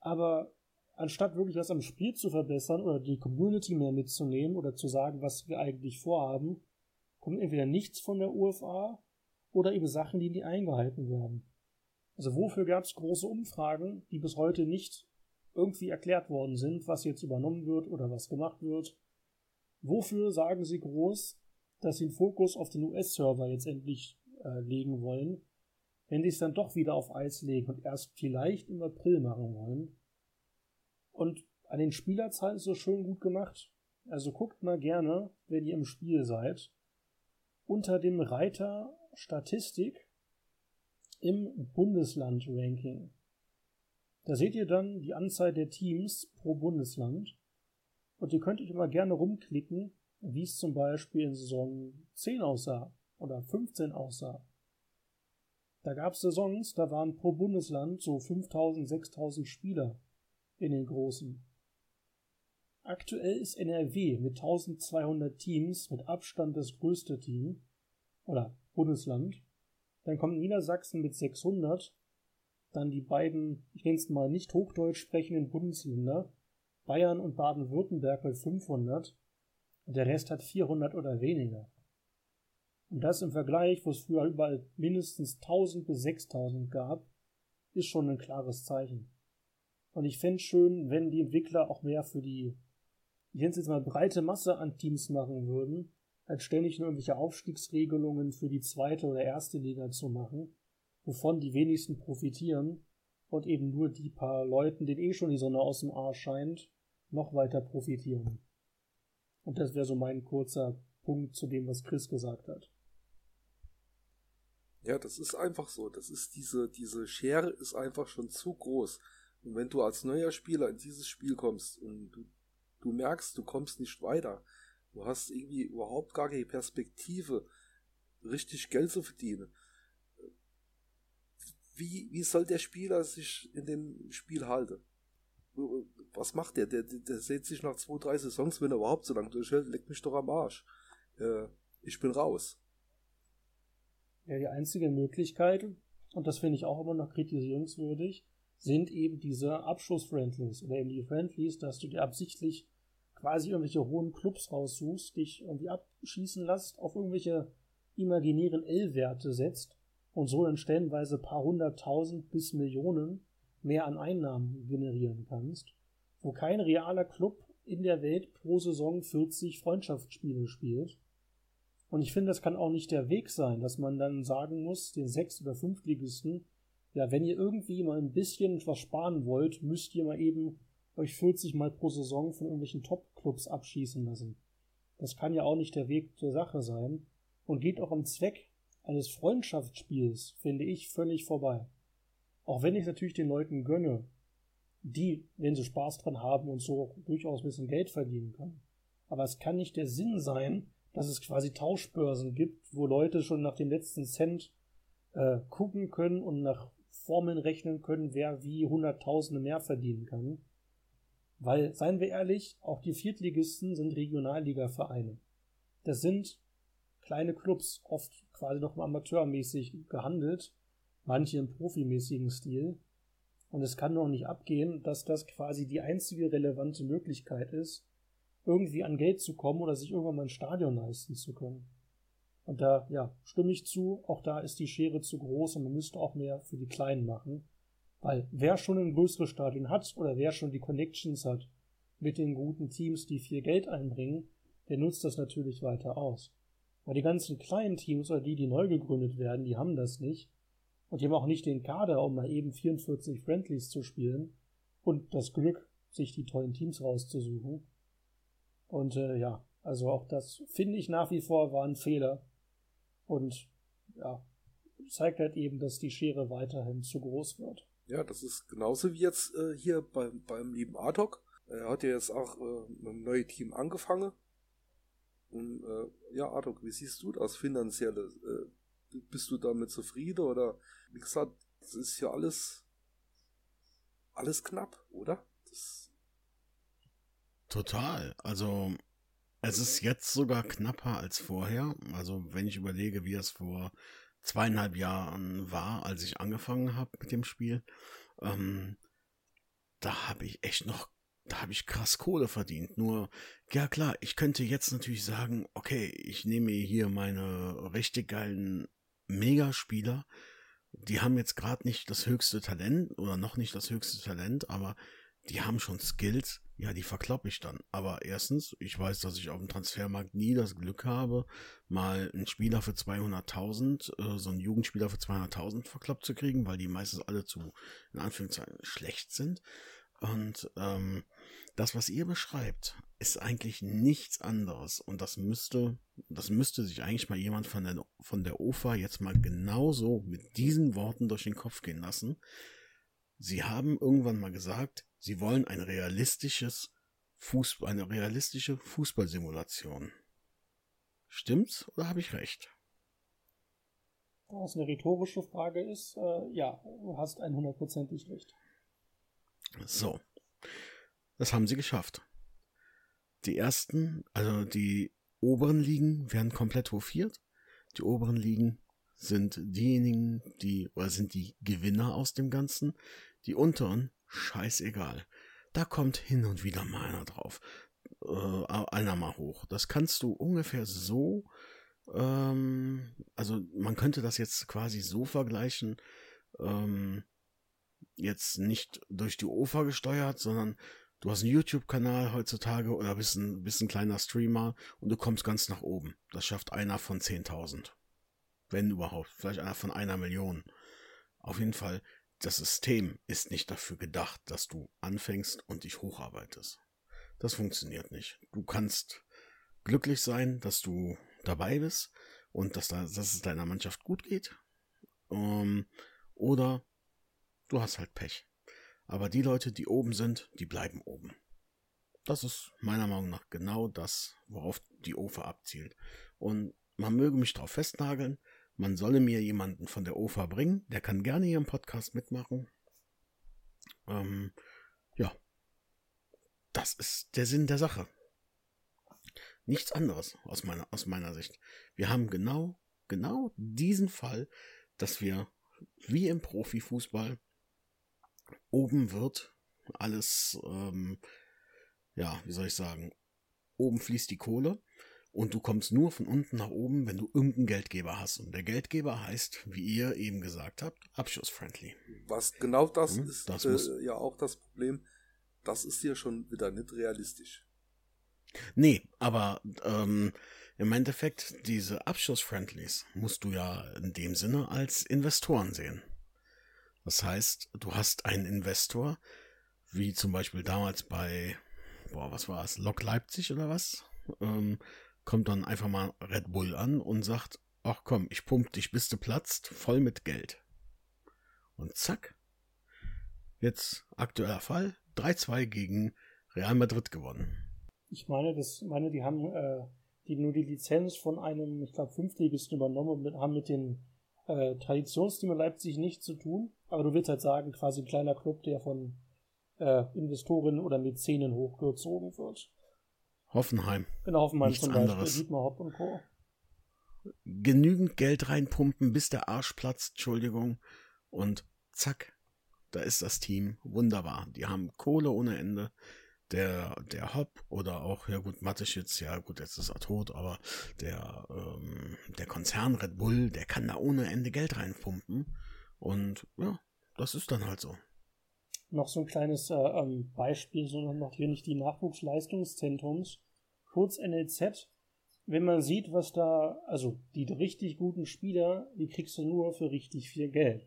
Aber anstatt wirklich was am Spiel zu verbessern oder die Community mehr mitzunehmen oder zu sagen, was wir eigentlich vorhaben, kommt entweder nichts von der UFA oder eben Sachen, die nie eingehalten werden. Also wofür gab es große Umfragen, die bis heute nicht irgendwie erklärt worden sind, was jetzt übernommen wird oder was gemacht wird Wofür sagen sie groß, dass sie den Fokus auf den US-Server jetzt endlich äh, legen wollen, wenn sie es dann doch wieder auf Eis legen und erst vielleicht im April machen wollen? Und an den Spielerzahlen ist so schön gut gemacht. Also guckt mal gerne, wenn ihr im Spiel seid, unter dem Reiter Statistik im Bundesland-Ranking. Da seht ihr dann die Anzahl der Teams pro Bundesland und ihr könnt euch immer gerne rumklicken, wie es zum Beispiel in Saison 10 aussah oder 15 aussah. Da gab es Saisons, da waren pro Bundesland so 5000, 6000 Spieler in den großen. Aktuell ist NRW mit 1200 Teams mit Abstand das größte Team oder Bundesland. Dann kommt Niedersachsen mit 600. Dann die beiden, ich nenne es mal nicht hochdeutsch sprechenden Bundesländer Bayern und Baden-Württemberg mit 500 und der Rest hat 400 oder weniger. Und das im Vergleich, wo es früher überall mindestens 1000 bis 6000 gab, ist schon ein klares Zeichen. Und ich fände es schön, wenn die Entwickler auch mehr für die, ich nenne es jetzt mal breite Masse an Teams machen würden, als ständig nur irgendwelche Aufstiegsregelungen für die zweite oder erste Liga zu machen, wovon die wenigsten profitieren und eben nur die paar Leuten, denen eh schon die Sonne aus dem Arsch scheint, noch weiter profitieren. Und das wäre so mein kurzer Punkt zu dem, was Chris gesagt hat.
Ja, das ist einfach so. Das ist diese, diese Schere ist einfach schon zu groß. Und wenn du als neuer Spieler in dieses Spiel kommst und du, du merkst, du kommst nicht weiter, du hast irgendwie überhaupt gar keine Perspektive, richtig Geld zu verdienen. Wie, wie soll der Spieler sich in dem Spiel halten? was macht der? Der, der, der setzt sich nach zwei, drei Saisons, wenn er überhaupt so lange durchhält, leckt mich doch am Arsch. Äh, ich bin raus.
Ja, die einzige Möglichkeit, und das finde ich auch immer noch kritisierungswürdig, sind eben diese Abschlussfriendlies oder eben die Friendlies, dass du dir absichtlich quasi irgendwelche hohen Clubs raussuchst, dich irgendwie abschießen lässt, auf irgendwelche imaginären L-Werte setzt und so dann stellenweise paar hunderttausend bis Millionen mehr an Einnahmen generieren kannst, wo kein realer Club in der Welt pro Saison 40 Freundschaftsspiele spielt. Und ich finde, das kann auch nicht der Weg sein, dass man dann sagen muss, den Sechs- oder Fünftligisten, ja, wenn ihr irgendwie mal ein bisschen was sparen wollt, müsst ihr mal eben euch 40 Mal pro Saison von irgendwelchen Top-Clubs abschießen lassen. Das kann ja auch nicht der Weg der Sache sein und geht auch am Zweck eines Freundschaftsspiels, finde ich, völlig vorbei. Auch wenn ich natürlich den Leuten gönne, die, wenn sie Spaß dran haben und so durchaus ein bisschen Geld verdienen können. Aber es kann nicht der Sinn sein, dass es quasi Tauschbörsen gibt, wo Leute schon nach dem letzten Cent äh, gucken können und nach Formeln rechnen können, wer wie Hunderttausende mehr verdienen kann. Weil, seien wir ehrlich, auch die Viertligisten sind Regionalliga-Vereine. Das sind kleine Clubs, oft quasi noch amateurmäßig gehandelt, manche im profimäßigen Stil. Und es kann doch nicht abgehen, dass das quasi die einzige relevante Möglichkeit ist, irgendwie an Geld zu kommen oder sich irgendwann mal ein Stadion leisten zu können. Und da, ja, stimme ich zu, auch da ist die Schere zu groß und man müsste auch mehr für die Kleinen machen. Weil wer schon ein größeres Stadion hat oder wer schon die Connections hat mit den guten Teams, die viel Geld einbringen, der nutzt das natürlich weiter aus. Weil die ganzen kleinen Teams oder die, die neu gegründet werden, die haben das nicht. Und die haben auch nicht den Kader, um mal eben 44 Friendlies zu spielen und das Glück, sich die tollen Teams rauszusuchen. Und äh, ja, also auch das finde ich nach wie vor war ein Fehler. Und ja, zeigt halt eben, dass die Schere weiterhin zu groß wird.
Ja, das ist genauso wie jetzt äh, hier beim, beim lieben Artok. Er hat ja jetzt auch äh, mit einem neuen Team angefangen. Und äh, ja, Artok, wie siehst du das finanzielle? Äh, bist du damit zufrieden oder wie gesagt, das ist ja alles alles knapp, oder? Das
Total. Also es ist jetzt sogar knapper als vorher. Also wenn ich überlege, wie es vor zweieinhalb Jahren war, als ich angefangen habe mit dem Spiel, ähm, da habe ich echt noch, da habe ich krass Kohle verdient. Nur, ja klar, ich könnte jetzt natürlich sagen, okay, ich nehme hier meine richtig geilen Megaspieler. Die haben jetzt gerade nicht das höchste Talent oder noch nicht das höchste Talent, aber die haben schon Skills, ja, die verkloppe ich dann. Aber erstens, ich weiß, dass ich auf dem Transfermarkt nie das Glück habe, mal einen Spieler für 200.000, äh, so einen Jugendspieler für 200.000 verkloppt zu kriegen, weil die meistens alle zu, in Anführungszeichen, schlecht sind. Und ähm, das, was ihr beschreibt, ist eigentlich nichts anderes. Und das müsste, das müsste sich eigentlich mal jemand von der, von der OFA jetzt mal genauso mit diesen Worten durch den Kopf gehen lassen. Sie haben irgendwann mal gesagt, Sie wollen ein realistisches Fußball, eine realistische Fußballsimulation. Stimmt's oder habe ich recht?
Da es eine rhetorische Frage ist, äh, ja, du hast 100%ig recht.
So. Das haben sie geschafft. Die ersten, also die oberen Ligen werden komplett hofiert. Die oberen Ligen sind diejenigen, die, oder sind die Gewinner aus dem Ganzen. Die unteren scheißegal. Da kommt hin und wieder mal einer drauf. Äh, einer mal hoch. Das kannst du ungefähr so, ähm, also man könnte das jetzt quasi so vergleichen, ähm, jetzt nicht durch die OFA gesteuert, sondern du hast einen YouTube-Kanal heutzutage oder bist ein, bist ein kleiner Streamer und du kommst ganz nach oben. Das schafft einer von 10.000. Wenn überhaupt. Vielleicht einer von einer Million. Auf jeden Fall, das System ist nicht dafür gedacht, dass du anfängst und dich hocharbeitest. Das funktioniert nicht. Du kannst glücklich sein, dass du dabei bist und dass, da, dass es deiner Mannschaft gut geht. Ähm, oder du hast halt Pech. Aber die Leute, die oben sind, die bleiben oben. Das ist meiner Meinung nach genau das, worauf die OFA abzielt. Und man möge mich darauf festnageln, man solle mir jemanden von der OFA bringen. Der kann gerne hier im Podcast mitmachen. Ähm, ja, das ist der Sinn der Sache. Nichts anderes aus meiner, aus meiner Sicht. Wir haben genau, genau diesen Fall, dass wir wie im Profifußball oben wird alles, ähm, ja, wie soll ich sagen, oben fließt die Kohle und du kommst nur von unten nach oben, wenn du irgendeinen Geldgeber hast. Und der Geldgeber heißt, wie ihr eben gesagt habt, abschussfriendly.
Was genau das
Hm,
ist
das
äh, ja auch das Problem. Das ist hier schon wieder nicht realistisch.
Nee, aber ähm, im Endeffekt, diese Abschussfriendlies musst du ja in dem Sinne als Investoren sehen. Das heißt, du hast einen Investor, wie zum Beispiel damals bei, boah, was war es, Lok Leipzig oder was? Ähm, kommt dann einfach mal Red Bull an und sagt, ach komm, ich pump dich, bis du platzt, voll mit Geld. Und zack, jetzt aktueller Fall, 3-2 gegen Real Madrid gewonnen.
Ich meine, das, meine, die haben äh, die nur die Lizenz von einem, ich glaube, Fünftligisten übernommen und haben mit den äh, Traditionsteam Leipzig nichts zu tun. Aber du willst halt sagen, quasi ein kleiner Club, der von äh, Investoren oder Mäzenen hochgezogen wird.
Hoffenheim.
Genau, Hoffenheim
Nichts
zum Beispiel,
anderes.
Dietmar Hopp und Co.
genügend Geld reinpumpen, bis der Arsch platzt, Entschuldigung. Und zack, da ist das Team wunderbar. Die haben Kohle ohne Ende. Der, der Hopp oder auch, ja gut, Mateschitz, ja gut, jetzt ist er tot, aber der, ähm, der Konzern Red Bull, der kann da ohne Ende Geld reinpumpen. Und ja, das ist dann halt so.
Noch so ein kleines äh, ähm, Beispiel, sondern noch hier nicht die Nachwuchsleistungszentrums, kurz NLZ. Wenn man sieht, was da, also die richtig guten Spieler, die kriegst du nur für richtig viel Geld.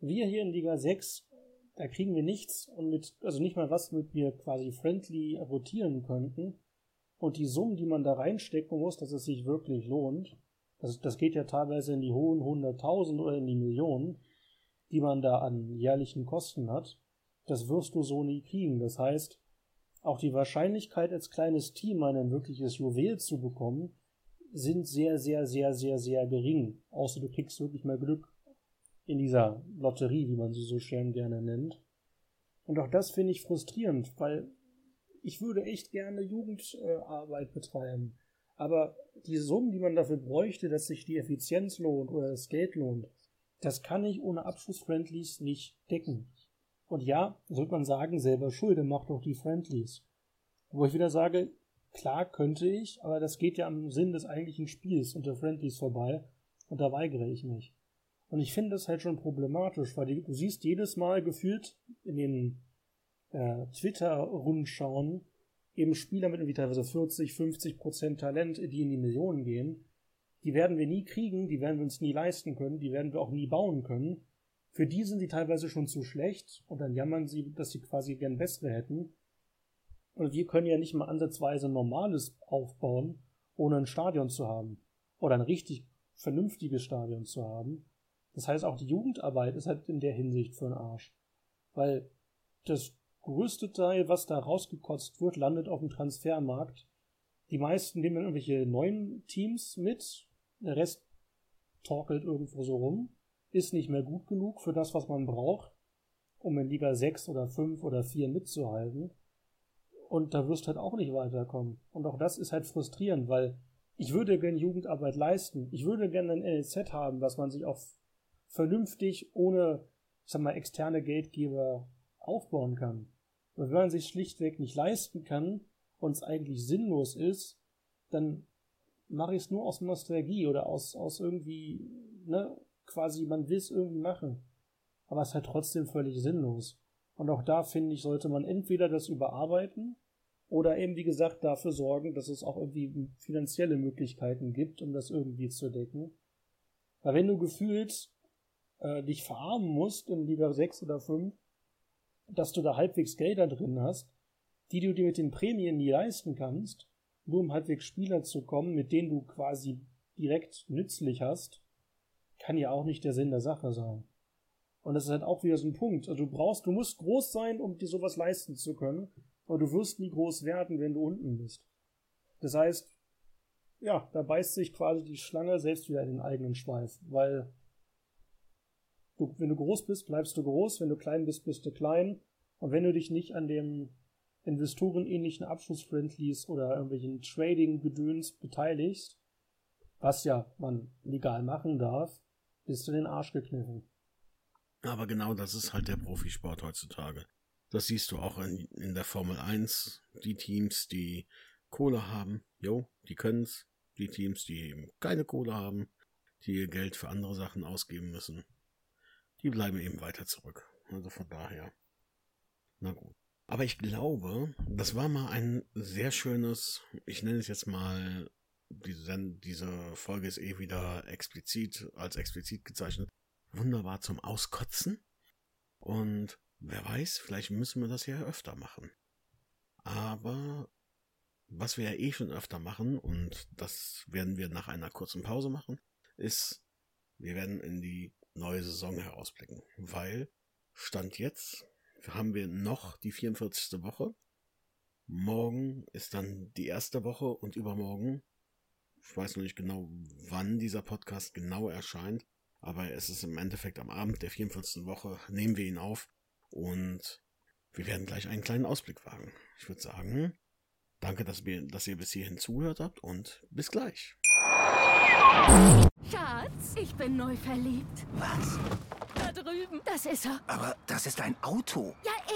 Wir hier in Liga 6, da kriegen wir nichts und mit, also nicht mal was, mit wir quasi friendly rotieren könnten. Und die Summen, die man da reinstecken muss, dass es sich wirklich lohnt, das, das geht ja teilweise in die hohen 100.000 oder in die Millionen, die man da an jährlichen Kosten hat, das wirst du so nie kriegen. Das heißt, auch die Wahrscheinlichkeit, als kleines Team ein wirkliches Juwel zu bekommen, sind sehr, sehr, sehr, sehr, sehr gering. Außer du kriegst wirklich mal Glück in dieser Lotterie, wie man sie so schön gerne nennt. Und auch das finde ich frustrierend, weil ich würde echt gerne Jugendarbeit betreiben. Aber die Summen, die man dafür bräuchte, dass sich die Effizienz lohnt oder das Geld lohnt, das kann ich ohne Abschlussfriendlies nicht decken. Und ja, sollte man sagen, selber Schulde, macht doch die Friendlies. Wo ich wieder sage, klar könnte ich, aber das geht ja am Sinn des eigentlichen Spiels unter Friendlies vorbei und da weigere ich mich. Und ich finde das halt schon problematisch, weil du siehst jedes Mal gefühlt in den äh, Twitter-Rundschauen eben Spieler mit irgendwie teilweise 40, 50 Prozent Talent, die in die Millionen gehen. Die werden wir nie kriegen, die werden wir uns nie leisten können, die werden wir auch nie bauen können. Für die sind sie teilweise schon zu schlecht und dann jammern sie, dass sie quasi gern bessere hätten. Und wir können ja nicht mal ansatzweise normales aufbauen, ohne ein Stadion zu haben. Oder ein richtig vernünftiges Stadion zu haben. Das heißt, auch die Jugendarbeit ist halt in der Hinsicht für den Arsch. Weil das größte Teil, was da rausgekotzt wird, landet auf dem Transfermarkt. Die meisten nehmen irgendwelche neuen Teams mit. Der Rest torkelt irgendwo so rum. Ist nicht mehr gut genug für das, was man braucht, um in Liga 6 oder 5 oder 4 mitzuhalten. Und da wirst du halt auch nicht weiterkommen. Und auch das ist halt frustrierend, weil ich würde gerne Jugendarbeit leisten. Ich würde gerne ein NLZ haben, was man sich auch vernünftig ohne, ich sag mal, externe Geldgeber aufbauen kann. Aber wenn man sich schlichtweg nicht leisten kann und es eigentlich sinnlos ist, dann mache ich es nur aus Nostalgie oder aus, aus irgendwie, ne, quasi, man will es irgendwie machen. Aber es ist halt trotzdem völlig sinnlos. Und auch da finde ich, sollte man entweder das überarbeiten oder eben, wie gesagt, dafür sorgen, dass es auch irgendwie finanzielle Möglichkeiten gibt, um das irgendwie zu decken. Weil wenn du gefühlt äh, dich verarmen musst in Liga 6 oder 5, dass du da halbwegs Gelder drin hast, die du dir mit den Prämien nie leisten kannst, nur um halbwegs Spieler zu kommen, mit denen du quasi direkt nützlich hast, kann ja auch nicht der Sinn der Sache sein. Und das ist halt auch wieder so ein Punkt. Also du brauchst, du musst groß sein, um dir sowas leisten zu können, aber du wirst nie groß werden, wenn du unten bist. Das heißt, ja, da beißt sich quasi die Schlange selbst wieder in den eigenen Schweif, weil du, wenn du groß bist, bleibst du groß, wenn du klein bist, bist du klein. Und wenn du dich nicht an dem investorenähnlichen Abschlussfriendlies oder irgendwelchen Trading-Gedöns beteiligst, was ja man legal machen darf, bist du den Arsch gekniffen.
Aber genau das ist halt der Profisport heutzutage. Das siehst du auch in, in der Formel 1. Die Teams, die Kohle haben, jo, die können's. Die Teams, die eben keine Kohle haben, die ihr Geld für andere Sachen ausgeben müssen, die bleiben eben weiter zurück. Also von daher. Na gut. Aber ich glaube, das war mal ein sehr schönes, ich nenne es jetzt mal, diese, diese Folge ist eh wieder explizit, als explizit gezeichnet, wunderbar zum Auskotzen. Und wer weiß, vielleicht müssen wir das ja öfter machen. Aber was wir ja eh schon öfter machen, und das werden wir nach einer kurzen Pause machen, ist, wir werden in die neue Saison herausblicken. Weil, Stand jetzt, haben wir noch die 44. Woche. Morgen ist dann die erste Woche und übermorgen, ich weiß noch nicht genau, wann dieser Podcast genau erscheint, aber es ist im Endeffekt am Abend der 44. Woche, nehmen wir ihn auf und wir werden gleich einen kleinen Ausblick wagen. Ich würde sagen, Danke, dass, wir, dass ihr bis hierhin zugehört habt und bis gleich.
Schatz, ich bin neu verliebt.
Was?
Da drüben. Das ist er.
Aber das ist ein Auto.
Ja, eben.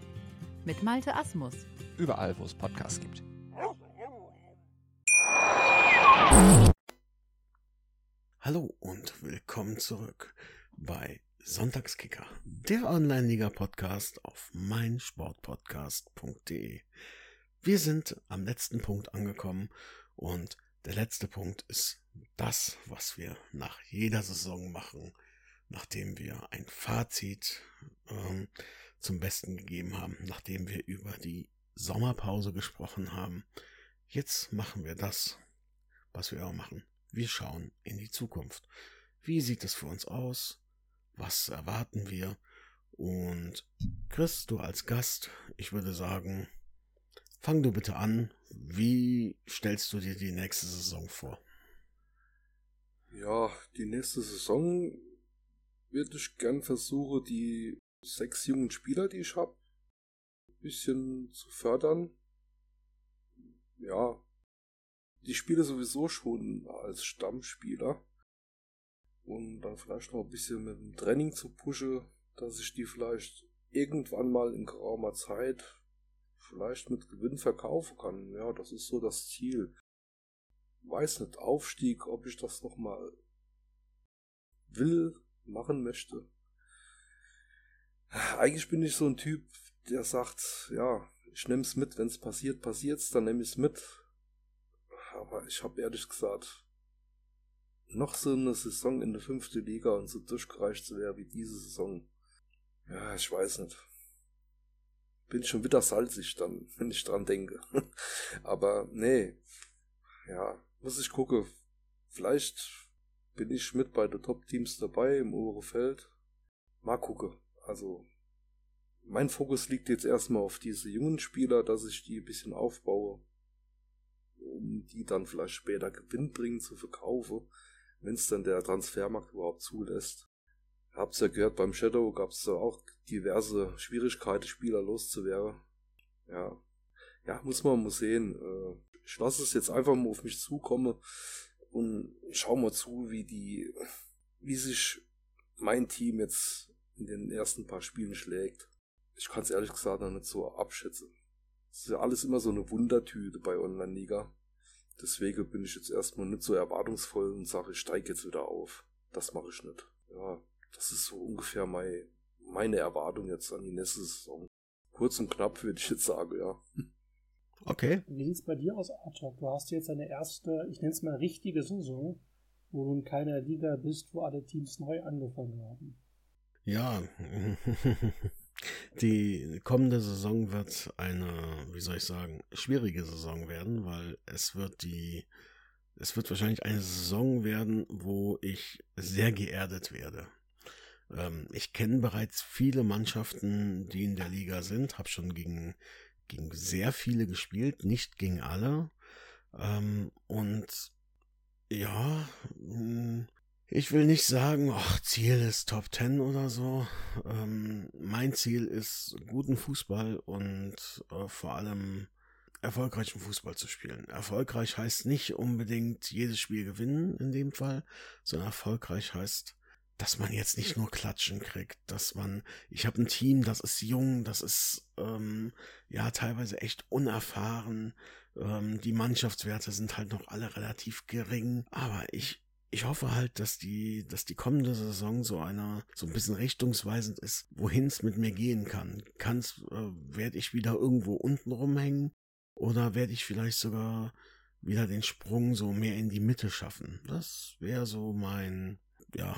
mit Malte Asmus.
Überall, wo es Podcasts gibt.
Hallo und willkommen zurück bei Sonntagskicker, der Online-Liga-Podcast auf meinsportpodcast.de. Wir sind am letzten Punkt angekommen und der letzte Punkt ist das, was wir nach jeder Saison machen, nachdem wir ein Fazit ähm, zum Besten gegeben haben, nachdem wir über die Sommerpause gesprochen haben. Jetzt machen wir das, was wir auch machen. Wir schauen in die Zukunft. Wie sieht es für uns aus? Was erwarten wir? Und Chris, du als Gast, ich würde sagen, Fang du bitte an. Wie stellst du dir die nächste Saison vor?
Ja, die nächste Saison würde ich gern versuchen, die sechs jungen Spieler, die ich habe, ein bisschen zu fördern. Ja, die spiele sowieso schon als Stammspieler. Und dann vielleicht noch ein bisschen mit dem Training zu pushen, dass ich die vielleicht irgendwann mal in geraumer Zeit vielleicht mit Gewinn verkaufen kann. Ja, das ist so das Ziel. Weiß nicht, Aufstieg, ob ich das nochmal will, machen möchte. Eigentlich bin ich so ein Typ, der sagt, ja, ich nehm's mit, wenn's passiert, passiert's, dann nehme ich's mit. Aber ich habe ehrlich gesagt, noch so eine Saison in der fünften Liga und so durchgereicht zu werden wie diese Saison. Ja, ich weiß nicht bin schon wieder salzig dann, wenn ich dran denke. Aber nee, ja, muss ich gucken. Vielleicht bin ich mit bei den Top-Teams dabei im oberen Feld. Mal gucken. Also, mein Fokus liegt jetzt erstmal auf diese jungen Spieler, dass ich die ein bisschen aufbaue, um die dann vielleicht später gewinnbringend zu verkaufen, wenn es dann der Transfermarkt überhaupt zulässt. Hab's ja gehört, beim Shadow gab's da auch diverse Schwierigkeiten, Spieler loszuwerden. Ja. Ja, muss man mal sehen. Äh, ich lasse es jetzt einfach mal auf mich zukommen und schau mal zu, wie die, wie sich mein Team jetzt in den ersten paar Spielen schlägt. Ich kann es ehrlich gesagt noch nicht so abschätzen. Es ist ja alles immer so eine Wundertüte bei Online-Liga. Deswegen bin ich jetzt erstmal nicht so erwartungsvoll und sage, ich steige jetzt wieder auf. Das mache ich nicht. Ja, das ist so ungefähr mein, meine Erwartung jetzt an die nächste Saison. Kurz und knapp würde ich jetzt sagen, ja.
Okay.
Wie sieht es bei dir aus, Arthur? Du hast jetzt eine erste, ich nenne es mal richtige Saison, wo du in keiner Liga bist, wo alle Teams neu angefangen haben.
Ja, die kommende Saison wird eine, wie soll ich sagen, schwierige Saison werden, weil es wird die, es wird wahrscheinlich eine Saison werden, wo ich sehr geerdet werde. Ähm, ich kenne bereits viele Mannschaften, die in der Liga sind, habe schon gegen, gegen sehr viele gespielt, nicht gegen alle. Ähm, und ja, hm, ich will nicht sagen, ach, Ziel ist Top 10 oder so. Ähm, mein Ziel ist guten Fußball und äh, vor allem erfolgreichen Fußball zu spielen. Erfolgreich heißt nicht unbedingt jedes Spiel gewinnen in dem Fall, sondern erfolgreich heißt, dass man jetzt nicht nur Klatschen kriegt, dass man, ich habe ein Team, das ist jung, das ist ähm, ja teilweise echt unerfahren, ähm, die Mannschaftswerte sind halt noch alle relativ gering, aber ich ich hoffe halt, dass die, dass die kommende Saison so einer, so ein bisschen richtungsweisend ist, wohin es mit mir gehen kann. Kann's, äh, werde ich wieder irgendwo unten rumhängen oder werde ich vielleicht sogar wieder den Sprung so mehr in die Mitte schaffen? Das wäre so mein, ja,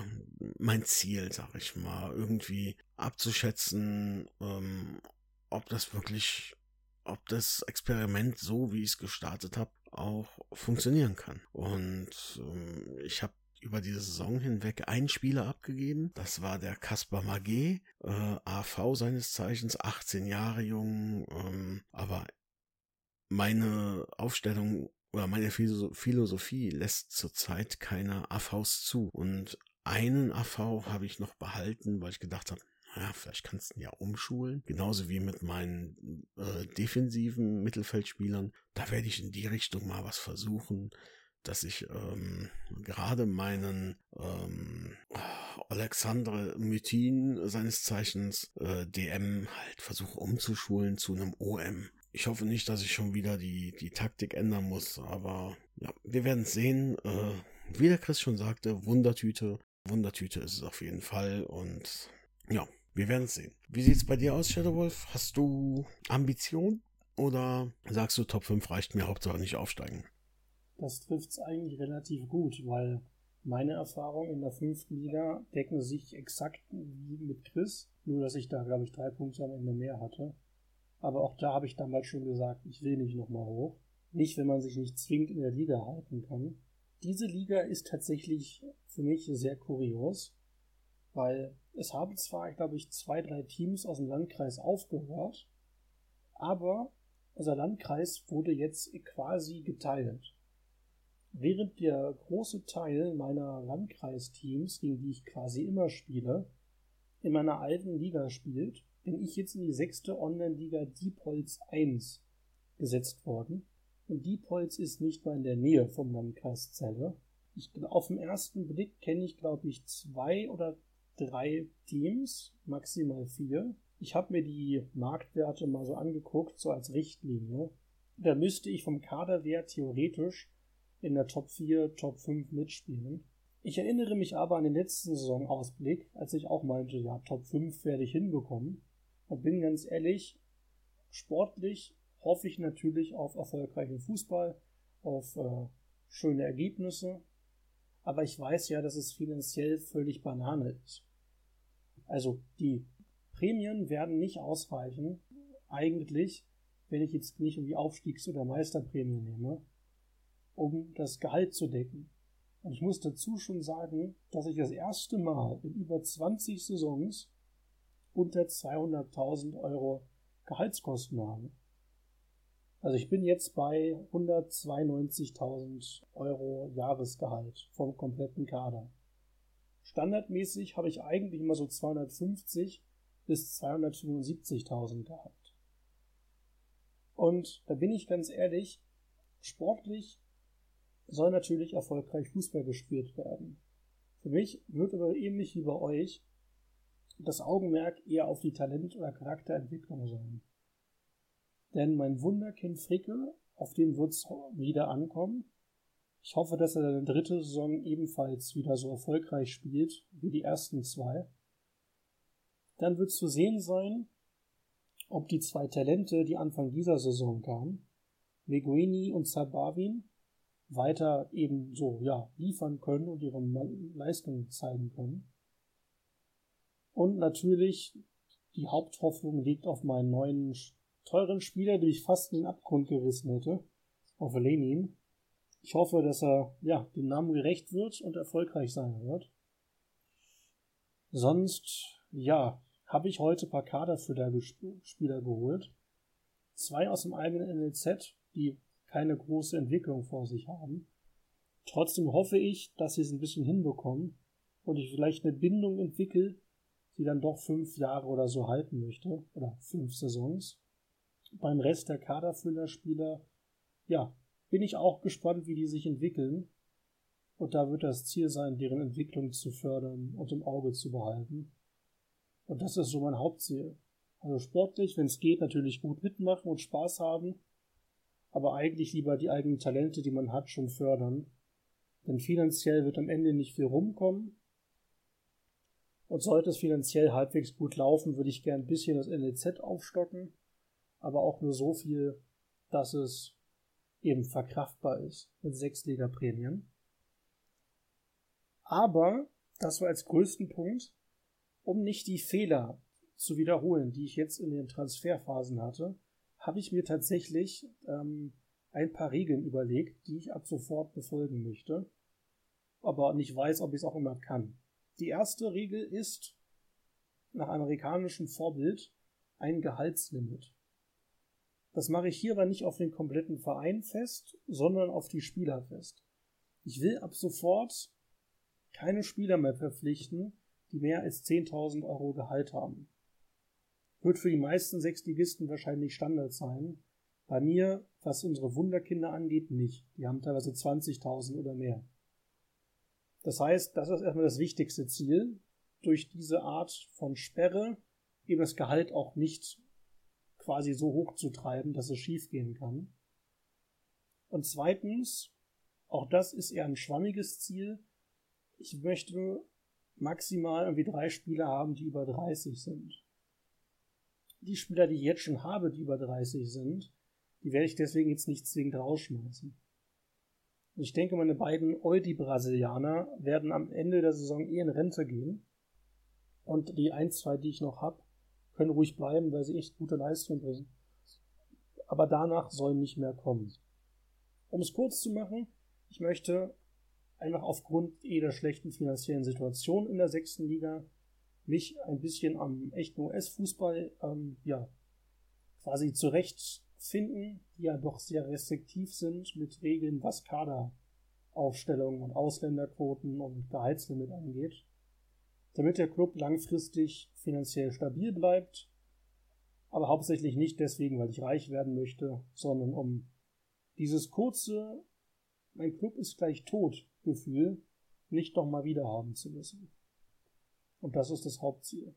mein Ziel, sag ich mal, irgendwie abzuschätzen, ähm, ob das wirklich, ob das Experiment so, wie ich es gestartet habe, auch funktionieren kann. Und ähm, ich habe über diese Saison hinweg einen Spieler abgegeben. Das war der Kaspar Magé, äh, AV seines Zeichens, 18 Jahre jung, ähm, aber meine Aufstellung oder meine Philosophie lässt zurzeit keine AVs zu. Und einen AV habe ich noch behalten, weil ich gedacht habe, naja, vielleicht kannst du ihn ja umschulen. Genauso wie mit meinen äh, defensiven Mittelfeldspielern. Da werde ich in die Richtung mal was versuchen, dass ich ähm, gerade meinen ähm, Alexandre Mythin, seines Zeichens äh, DM, halt versuche umzuschulen zu einem OM. Ich hoffe nicht, dass ich schon wieder die, die Taktik ändern muss, aber ja, wir werden sehen. Äh, wie der Chris schon sagte, Wundertüte. Wundertüte ist es auf jeden Fall und ja, wir werden es sehen. Wie sieht es bei dir aus, Shadowwolf? Hast du Ambition oder sagst du, Top 5 reicht mir, Hauptsache nicht aufsteigen?
Das trifft es eigentlich relativ gut, weil meine Erfahrungen in der fünften Liga decken sich exakt wie mit Chris, nur dass ich da, glaube ich, drei Punkte am Ende mehr hatte. Aber auch da habe ich damals schon gesagt, ich will nicht nochmal hoch. Nicht, wenn man sich nicht zwingend in der Liga halten kann. Diese Liga ist tatsächlich für mich sehr kurios, weil es haben zwar, glaube ich, zwei, drei Teams aus dem Landkreis aufgehört, aber unser Landkreis wurde jetzt quasi geteilt. Während der große Teil meiner Landkreisteams, gegen die ich quasi immer spiele, in meiner alten Liga spielt, bin ich jetzt in die sechste Online-Liga Diepholz 1 gesetzt worden. Und Diepholz ist nicht mal in der Nähe vom Landkreis Celle. Ich, auf den ersten Blick kenne ich, glaube ich, zwei oder drei Teams, maximal vier. Ich habe mir die Marktwerte mal so angeguckt, so als Richtlinie. Da müsste ich vom Kaderwert theoretisch in der Top 4, Top 5 mitspielen. Ich erinnere mich aber an den letzten Saisonausblick, als ich auch meinte, ja, Top 5 werde ich hinbekommen. Und bin ganz ehrlich, sportlich hoffe ich natürlich auf erfolgreichen Fußball, auf äh, schöne Ergebnisse. Aber ich weiß ja, dass es finanziell völlig Banane ist. Also die Prämien werden nicht ausreichen, eigentlich, wenn ich jetzt nicht irgendwie Aufstiegs- oder Meisterprämie nehme, um das Gehalt zu decken. Und ich muss dazu schon sagen, dass ich das erste Mal in über 20 Saisons unter 200.000 Euro Gehaltskosten habe. Also ich bin jetzt bei 192.000 Euro Jahresgehalt vom kompletten Kader. Standardmäßig habe ich eigentlich immer so 250 bis 275.000 gehabt. Und da bin ich ganz ehrlich, sportlich soll natürlich erfolgreich Fußball gespielt werden. Für mich wird aber ähnlich wie bei euch das Augenmerk eher auf die Talent- oder Charakterentwicklung sein. Denn mein Wunderkind Fricke, auf den wird's wieder ankommen. Ich hoffe, dass er seine dritte Saison ebenfalls wieder so erfolgreich spielt wie die ersten zwei. Dann wird zu sehen sein, ob die zwei Talente, die Anfang dieser Saison kamen, Meguini und Sabavin, weiter eben so, ja, liefern können und ihre Leistungen zeigen können. Und natürlich, die Haupthoffnung liegt auf meinen neuen teuren Spieler, den ich fast in den Abgrund gerissen hätte, auf Lenin. Ich hoffe, dass er ja, dem Namen gerecht wird und erfolgreich sein wird. Sonst, ja, habe ich heute ein paar Kaderfüller-Spieler geholt. Zwei aus dem eigenen NLZ, die keine große Entwicklung vor sich haben. Trotzdem hoffe ich, dass sie es ein bisschen hinbekommen und ich vielleicht eine Bindung entwickle, die dann doch fünf Jahre oder so halten möchte, oder fünf Saisons. Beim Rest der Kaderfüllerspieler, ja, bin ich auch gespannt, wie die sich entwickeln. Und da wird das Ziel sein, deren Entwicklung zu fördern und im Auge zu behalten. Und das ist so mein Hauptziel. Also sportlich, wenn es geht, natürlich gut mitmachen und Spaß haben, aber eigentlich lieber die eigenen Talente, die man hat, schon fördern. Denn finanziell wird am Ende nicht viel rumkommen. Und sollte es finanziell halbwegs gut laufen, würde ich gern ein bisschen das NLZ aufstocken, aber auch nur so viel, dass es eben verkraftbar ist mit sechs Liga-Prämien. Aber, das war als größten Punkt, um nicht die Fehler zu wiederholen, die ich jetzt in den Transferphasen hatte, habe ich mir tatsächlich ähm, ein paar Regeln überlegt, die ich ab sofort befolgen möchte, aber nicht weiß, ob ich es auch immer kann. Die erste Regel ist nach amerikanischem Vorbild ein Gehaltslimit. Das mache ich hier aber nicht auf den kompletten Verein fest, sondern auf die Spieler fest. Ich will ab sofort keine Spieler mehr verpflichten, die mehr als 10.000 Euro Gehalt haben. Wird für die meisten Sechsligisten wahrscheinlich Standard sein. Bei mir, was unsere Wunderkinder angeht, nicht. Die haben teilweise 20.000 oder mehr. Das heißt, das ist erstmal das wichtigste Ziel, durch diese Art von Sperre eben das Gehalt auch nicht quasi so hoch zu treiben, dass es schiefgehen kann. Und zweitens, auch das ist eher ein schwammiges Ziel. Ich möchte maximal irgendwie drei Spieler haben, die über 30 sind. Die Spieler, die ich jetzt schon habe, die über 30 sind, die werde ich deswegen jetzt nicht zwingend rausschmeißen. Ich denke, meine beiden Oldie-Brasilianer werden am Ende der Saison eh in Rente gehen. Und die ein, zwei, die ich noch habe, können ruhig bleiben, weil sie echt gute Leistung bringen. Aber danach soll nicht mehr kommen. Um es kurz zu machen, ich möchte einfach aufgrund eh der schlechten finanziellen Situation in der sechsten Liga mich ein bisschen am echten US-Fußball ähm, ja, quasi zurechtfinden, die ja doch sehr restriktiv sind mit Regeln, was Kaderaufstellungen und Ausländerquoten und Gehaltslimit angeht damit der Club langfristig finanziell stabil bleibt, aber hauptsächlich nicht deswegen, weil ich reich werden möchte, sondern um dieses kurze, mein Club ist gleich tot Gefühl nicht nochmal wieder haben zu müssen. Und das ist das Hauptziel.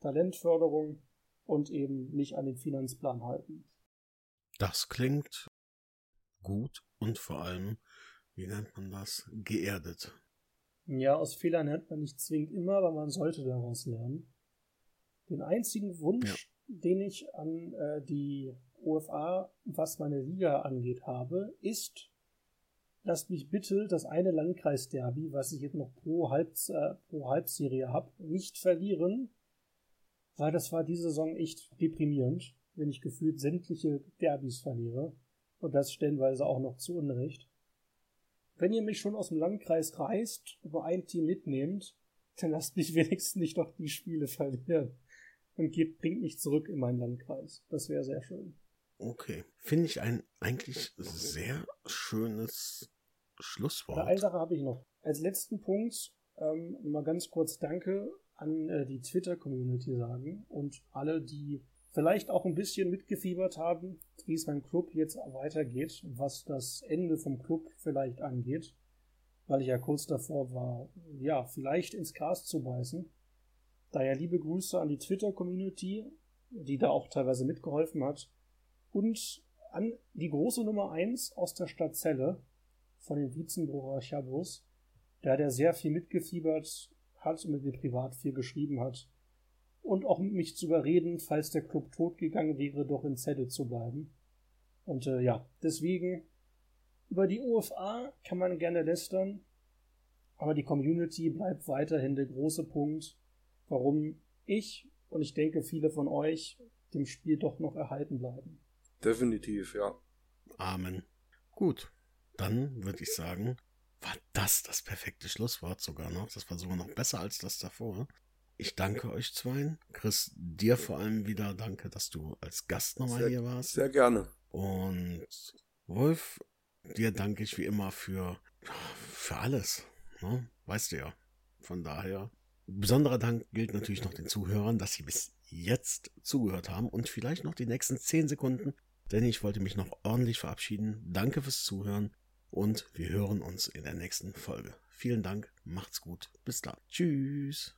Talentförderung und eben nicht an den Finanzplan halten.
Das klingt gut und vor allem, wie nennt man das, geerdet.
Ja, aus Fehlern lernt man nicht zwingend immer, aber man sollte daraus lernen. Den einzigen Wunsch, ja. den ich an äh, die OFA, was meine Liga angeht, habe, ist, lasst mich bitte das eine Landkreisderby, was ich jetzt noch pro, Halbs äh, pro Halbserie habe, nicht verlieren, weil das war diese Saison echt deprimierend, wenn ich gefühlt sämtliche Derbys verliere und das stellenweise auch noch zu Unrecht. Wenn ihr mich schon aus dem Landkreis reist, über ein Team mitnehmt, dann lasst mich wenigstens nicht doch die Spiele verlieren. Und geht, bringt mich zurück in meinen Landkreis. Das wäre sehr schön.
Okay. Finde ich ein eigentlich sehr schönes Schlusswort.
Eine Sache habe ich noch. Als letzten Punkt ähm, mal ganz kurz Danke an äh, die Twitter-Community sagen und alle, die vielleicht auch ein bisschen mitgefiebert haben, wie es beim Club jetzt weitergeht, was das Ende vom Club vielleicht angeht, weil ich ja kurz davor war, ja, vielleicht ins Gras zu beißen. Daher liebe Grüße an die Twitter-Community, die da auch teilweise mitgeholfen hat, und an die große Nummer 1 aus der Stadt Celle von den Wiezenbrucher Chabos, da der sehr viel mitgefiebert hat und mit mir privat viel geschrieben hat und auch mich zu überreden, falls der Club totgegangen wäre, doch in Zelle zu bleiben. Und äh, ja, deswegen über die OFA kann man gerne lästern, aber die Community bleibt weiterhin der große Punkt, warum ich und ich denke viele von euch dem Spiel doch noch erhalten bleiben.
Definitiv, ja.
Amen. Gut, dann würde ich sagen, war das das perfekte Schlusswort sogar noch. Das war sogar noch besser als das davor. Ich danke euch zweien. Chris, dir vor allem wieder danke, dass du als Gast nochmal
Sehr-
hier warst.
Sehr gerne.
Und Wolf, dir danke ich wie immer für, für alles. Ne? Weißt du ja. Von daher, besonderer Dank gilt natürlich noch den Zuhörern, dass sie bis jetzt zugehört haben und vielleicht noch die nächsten 10 Sekunden, denn ich wollte mich noch ordentlich verabschieden. Danke fürs Zuhören und wir hören uns in der nächsten Folge. Vielen Dank, macht's gut, bis dann. Tschüss.